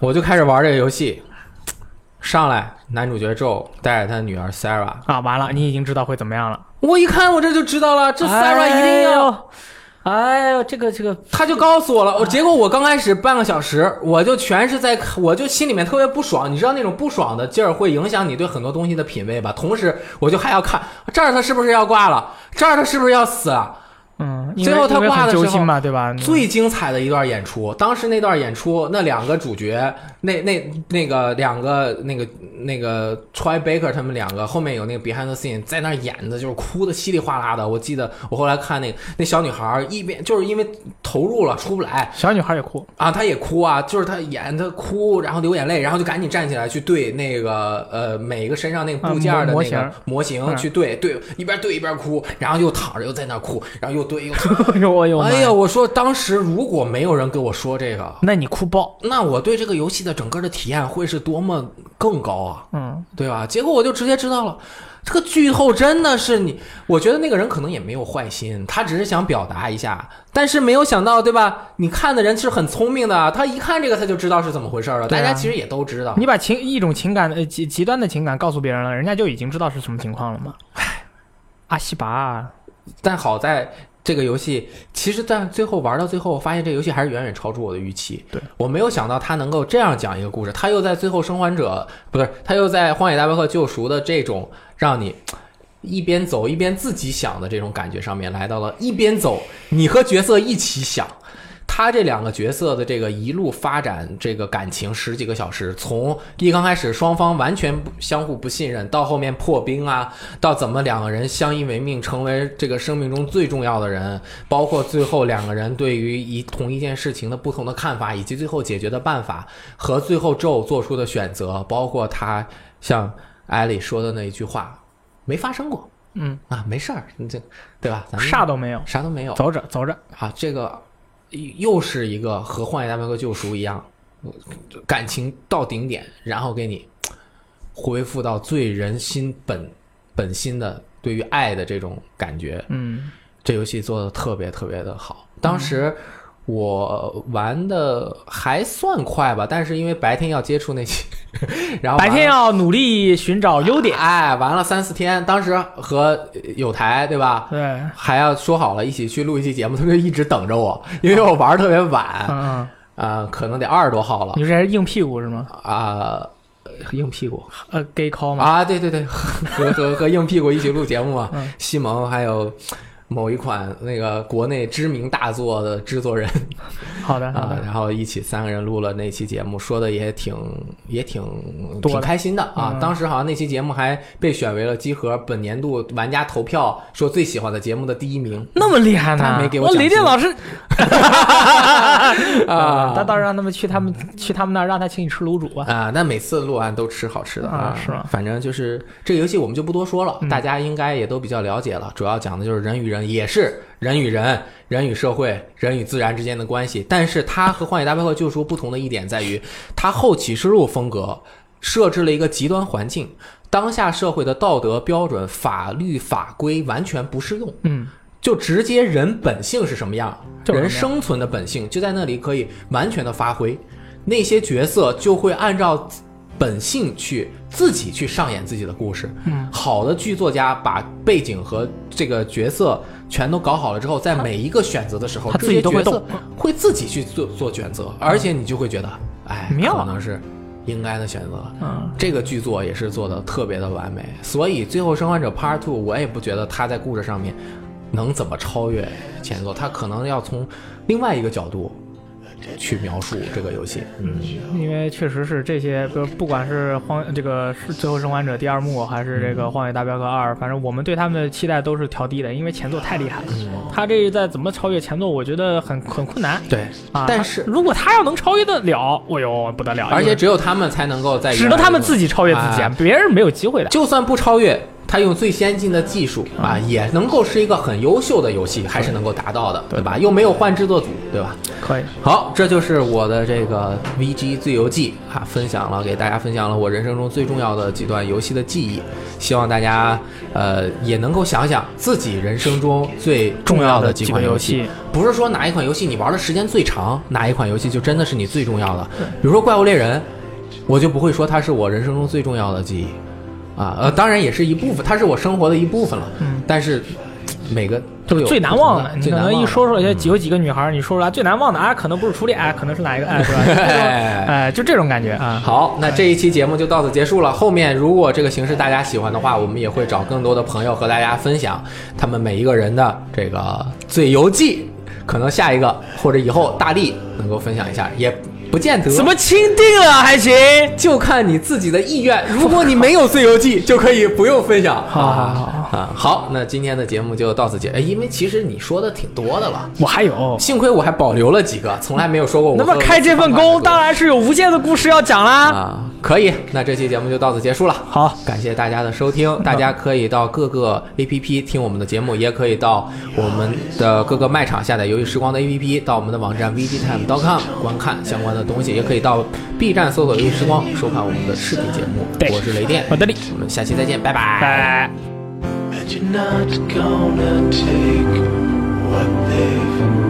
我就开始玩这个游戏。上来，男主角 Joe 带着他的女儿 Sarah，啊，完了，你已经知道会怎么样了。我一看我这就知道了，这 Sarah 一定要，哎呦，这个这个，他就告诉我了。我结果我刚开始半个小时，我就全是在，我就心里面特别不爽。你知道那种不爽的劲儿会影响你对很多东西的品味吧？同时，我就还要看这儿他是不是要挂了，这儿他是不是要死了。嗯，最后他挂的时候嘛，对吧？最精彩的一段演出，当时那段演出，那两个主角，那那那个两个那个那个 Troy Baker 他们两个后面有那个 behind the scene 在那演的，就是哭的稀里哗啦的。我记得我后来看那个那小女孩一边就是因为投入了出不来小女孩也哭，啊，她也哭啊，就是她演她哭，然后流眼泪，然后就赶紧站起来去对那个呃每个身上那个部件的那个啊模模型模型嗯去对对，一边对一边哭，然后又躺着又在那哭，然后又对呦 哎呦，哎呀，，我说当时如果没有人跟我说这个，那你哭爆，那我对这个游戏的整个的体验会是多么更高啊，嗯，对吧？结果我就直接知道了。这个剧透真的是你，我觉得那个人可能也没有坏心，他只是想表达一下，但是没有想到，对吧？你看的人是很聪明的，他一看这个他就知道是怎么回事了。啊大家其实也都知道，你把情一种情感呃极极端的情感告诉别人了，人家就已经知道是什么情况了嘛。唉，阿西拔，但好在这个游戏，其实但最后玩到最后，我发现这个游戏还是远远超出我的预期。对我没有想到他能够这样讲一个故事，他又在最后生还者不是，他又在荒野大镖客救赎的这种让你。一边走一边自己想的这种感觉上面，来到了一边走，你和角色一起想，他这两个角色的这个一路发展这个感情十几个小时，从一刚开始双方完全不相互不信任，到后面破冰啊，到怎么两个人相依为命，成为这个生命中最重要的人，包括最后两个人对于一同一件事情的不同的看法，以及最后解决的办法和最后咒做出的选择，包括他像艾莉说的那一句话，没发生过嗯，啊，没事儿，你这对吧？咱们啥都没有，啥都没有，走着走着，啊，这个又是一个和《荒野大镖客：救赎》一样，感情到顶点，然后给你 恢复到最人心本本心的对于爱的这种感觉。嗯，这游戏做的特别特别的好。当时我玩的还算快吧，但是因为白天要接触那些，然后白天要努力寻找优点，哎，玩了三四天。当时和有台对吧？对，还要说好了一起去录一期节目，他就一直等着我，因为我玩的特别晚，嗯啊、嗯，可能得二十多号了你这还是硬屁股是吗？啊、硬屁股呃，gay call 吗？啊，对对对，和和和硬屁股一起录节目嘛，嗯西蒙还有某一款那个国内知名大作的制作人 好的，啊，的，然后一起三个人录了那期节目，说的也挺也挺挺开心的啊。嗯当时好像那期节目还被选为了集合本年度玩家投票说最喜欢的节目的第一名。那么厉害呢？他没给我我雷电老师 啊他倒是让他们去他们去他们那儿，让他请你吃卤煮吧。啊，那每次录完都吃好吃的啊是吗反正就是这个游戏我们就不多说了，嗯大家应该也都比较了解了。主要讲的就是人与人，也是人与人、人与社会、人与自然之间的关系。但是它和《荒野大镖客：救赎》不同的一点在于，它后启示录风格设置了一个极端环境，当下社会的道德标准、法律法规完全不适用。嗯，就直接人本性是什么样，人生存的本性就在那里可以完全的发挥，那些角色就会按照本性去自己去上演自己的故事。嗯，好的剧作家把背景和这个角色全都搞好了之后，在每一个选择的时候，他自己都会动会自己去做做选择，而且你就会觉得，哎，妙可能是应该的选择。嗯，这个剧作也是做的特别的完美，所以《最后生还者 Part Two》我也不觉得他在故事上面能怎么超越前作，他可能要从另外一个角度去描述这个游戏。嗯，因为确实是这些，不不管是荒这个是最后生还者第二幕，还是这个荒野大镖客二，反正我们对他们的期待都是调低的，因为前作太厉害了。他这在怎么超越前作，我觉得很很困难对，啊。但是如果他要能超越得了，哎呦不得了！而且只有他们才能够在只能他们自己超越自己，哎啊，别人没有机会的。就算不超越，他用最先进的技术啊，也能够是一个很优秀的游戏，还是能够达到的，对。吧？又没有换制作组，对吧？可以，好，这就是我的这个 VG 最游记啊，分享了给大家分享了我人生中最重要的几段游戏的记忆，希望大家呃也能够想想自己人生中最重要的几款游戏，不是说哪一款游戏你玩的时间最长，哪一款游戏就真的是你最重要的。比如说怪物猎人，我就不会说它是我人生中最重要的记忆啊，呃，当然也是一部分，它是我生活的一部分了。嗯但是每个都有最难忘的，你可能一说说说有有几个女孩，你说出来最难忘的啊，可能不是初恋，哎，可能是哪一个，哎，是吧？哎哎，就这种感觉啊。好，那这一期节目就到此结束了。后面如果这个形式大家喜欢的话，我们也会找更多的朋友和大家分享他们每一个人的这个最游记。可能下一个或者以后大力能够分享一下，也不见得。怎么钦定了还行？就看你自己的意愿。如果你没有自由记，就可以不用分享。好好好好啊，好，那今天的节目就到此结。哎，因为其实你说的挺多的了，我还有，幸亏我还保留了几个，从来没有说过我那么开这份工，当然然是有无限的故事要讲啦。啊，可以。那这期节目就到此结束了。好，感谢大家的收听，大家可以到各个 APP 听我们的节目，也可以到我们的各个卖场下载游戏时光的 APP，到我们的网站 VGTime.com 观看相关的东西，也可以到 B 站搜索游戏时光收看我们的视频节目。对我是雷电，我的力我们下期再见，拜拜。拜。And you're not gonna take what they've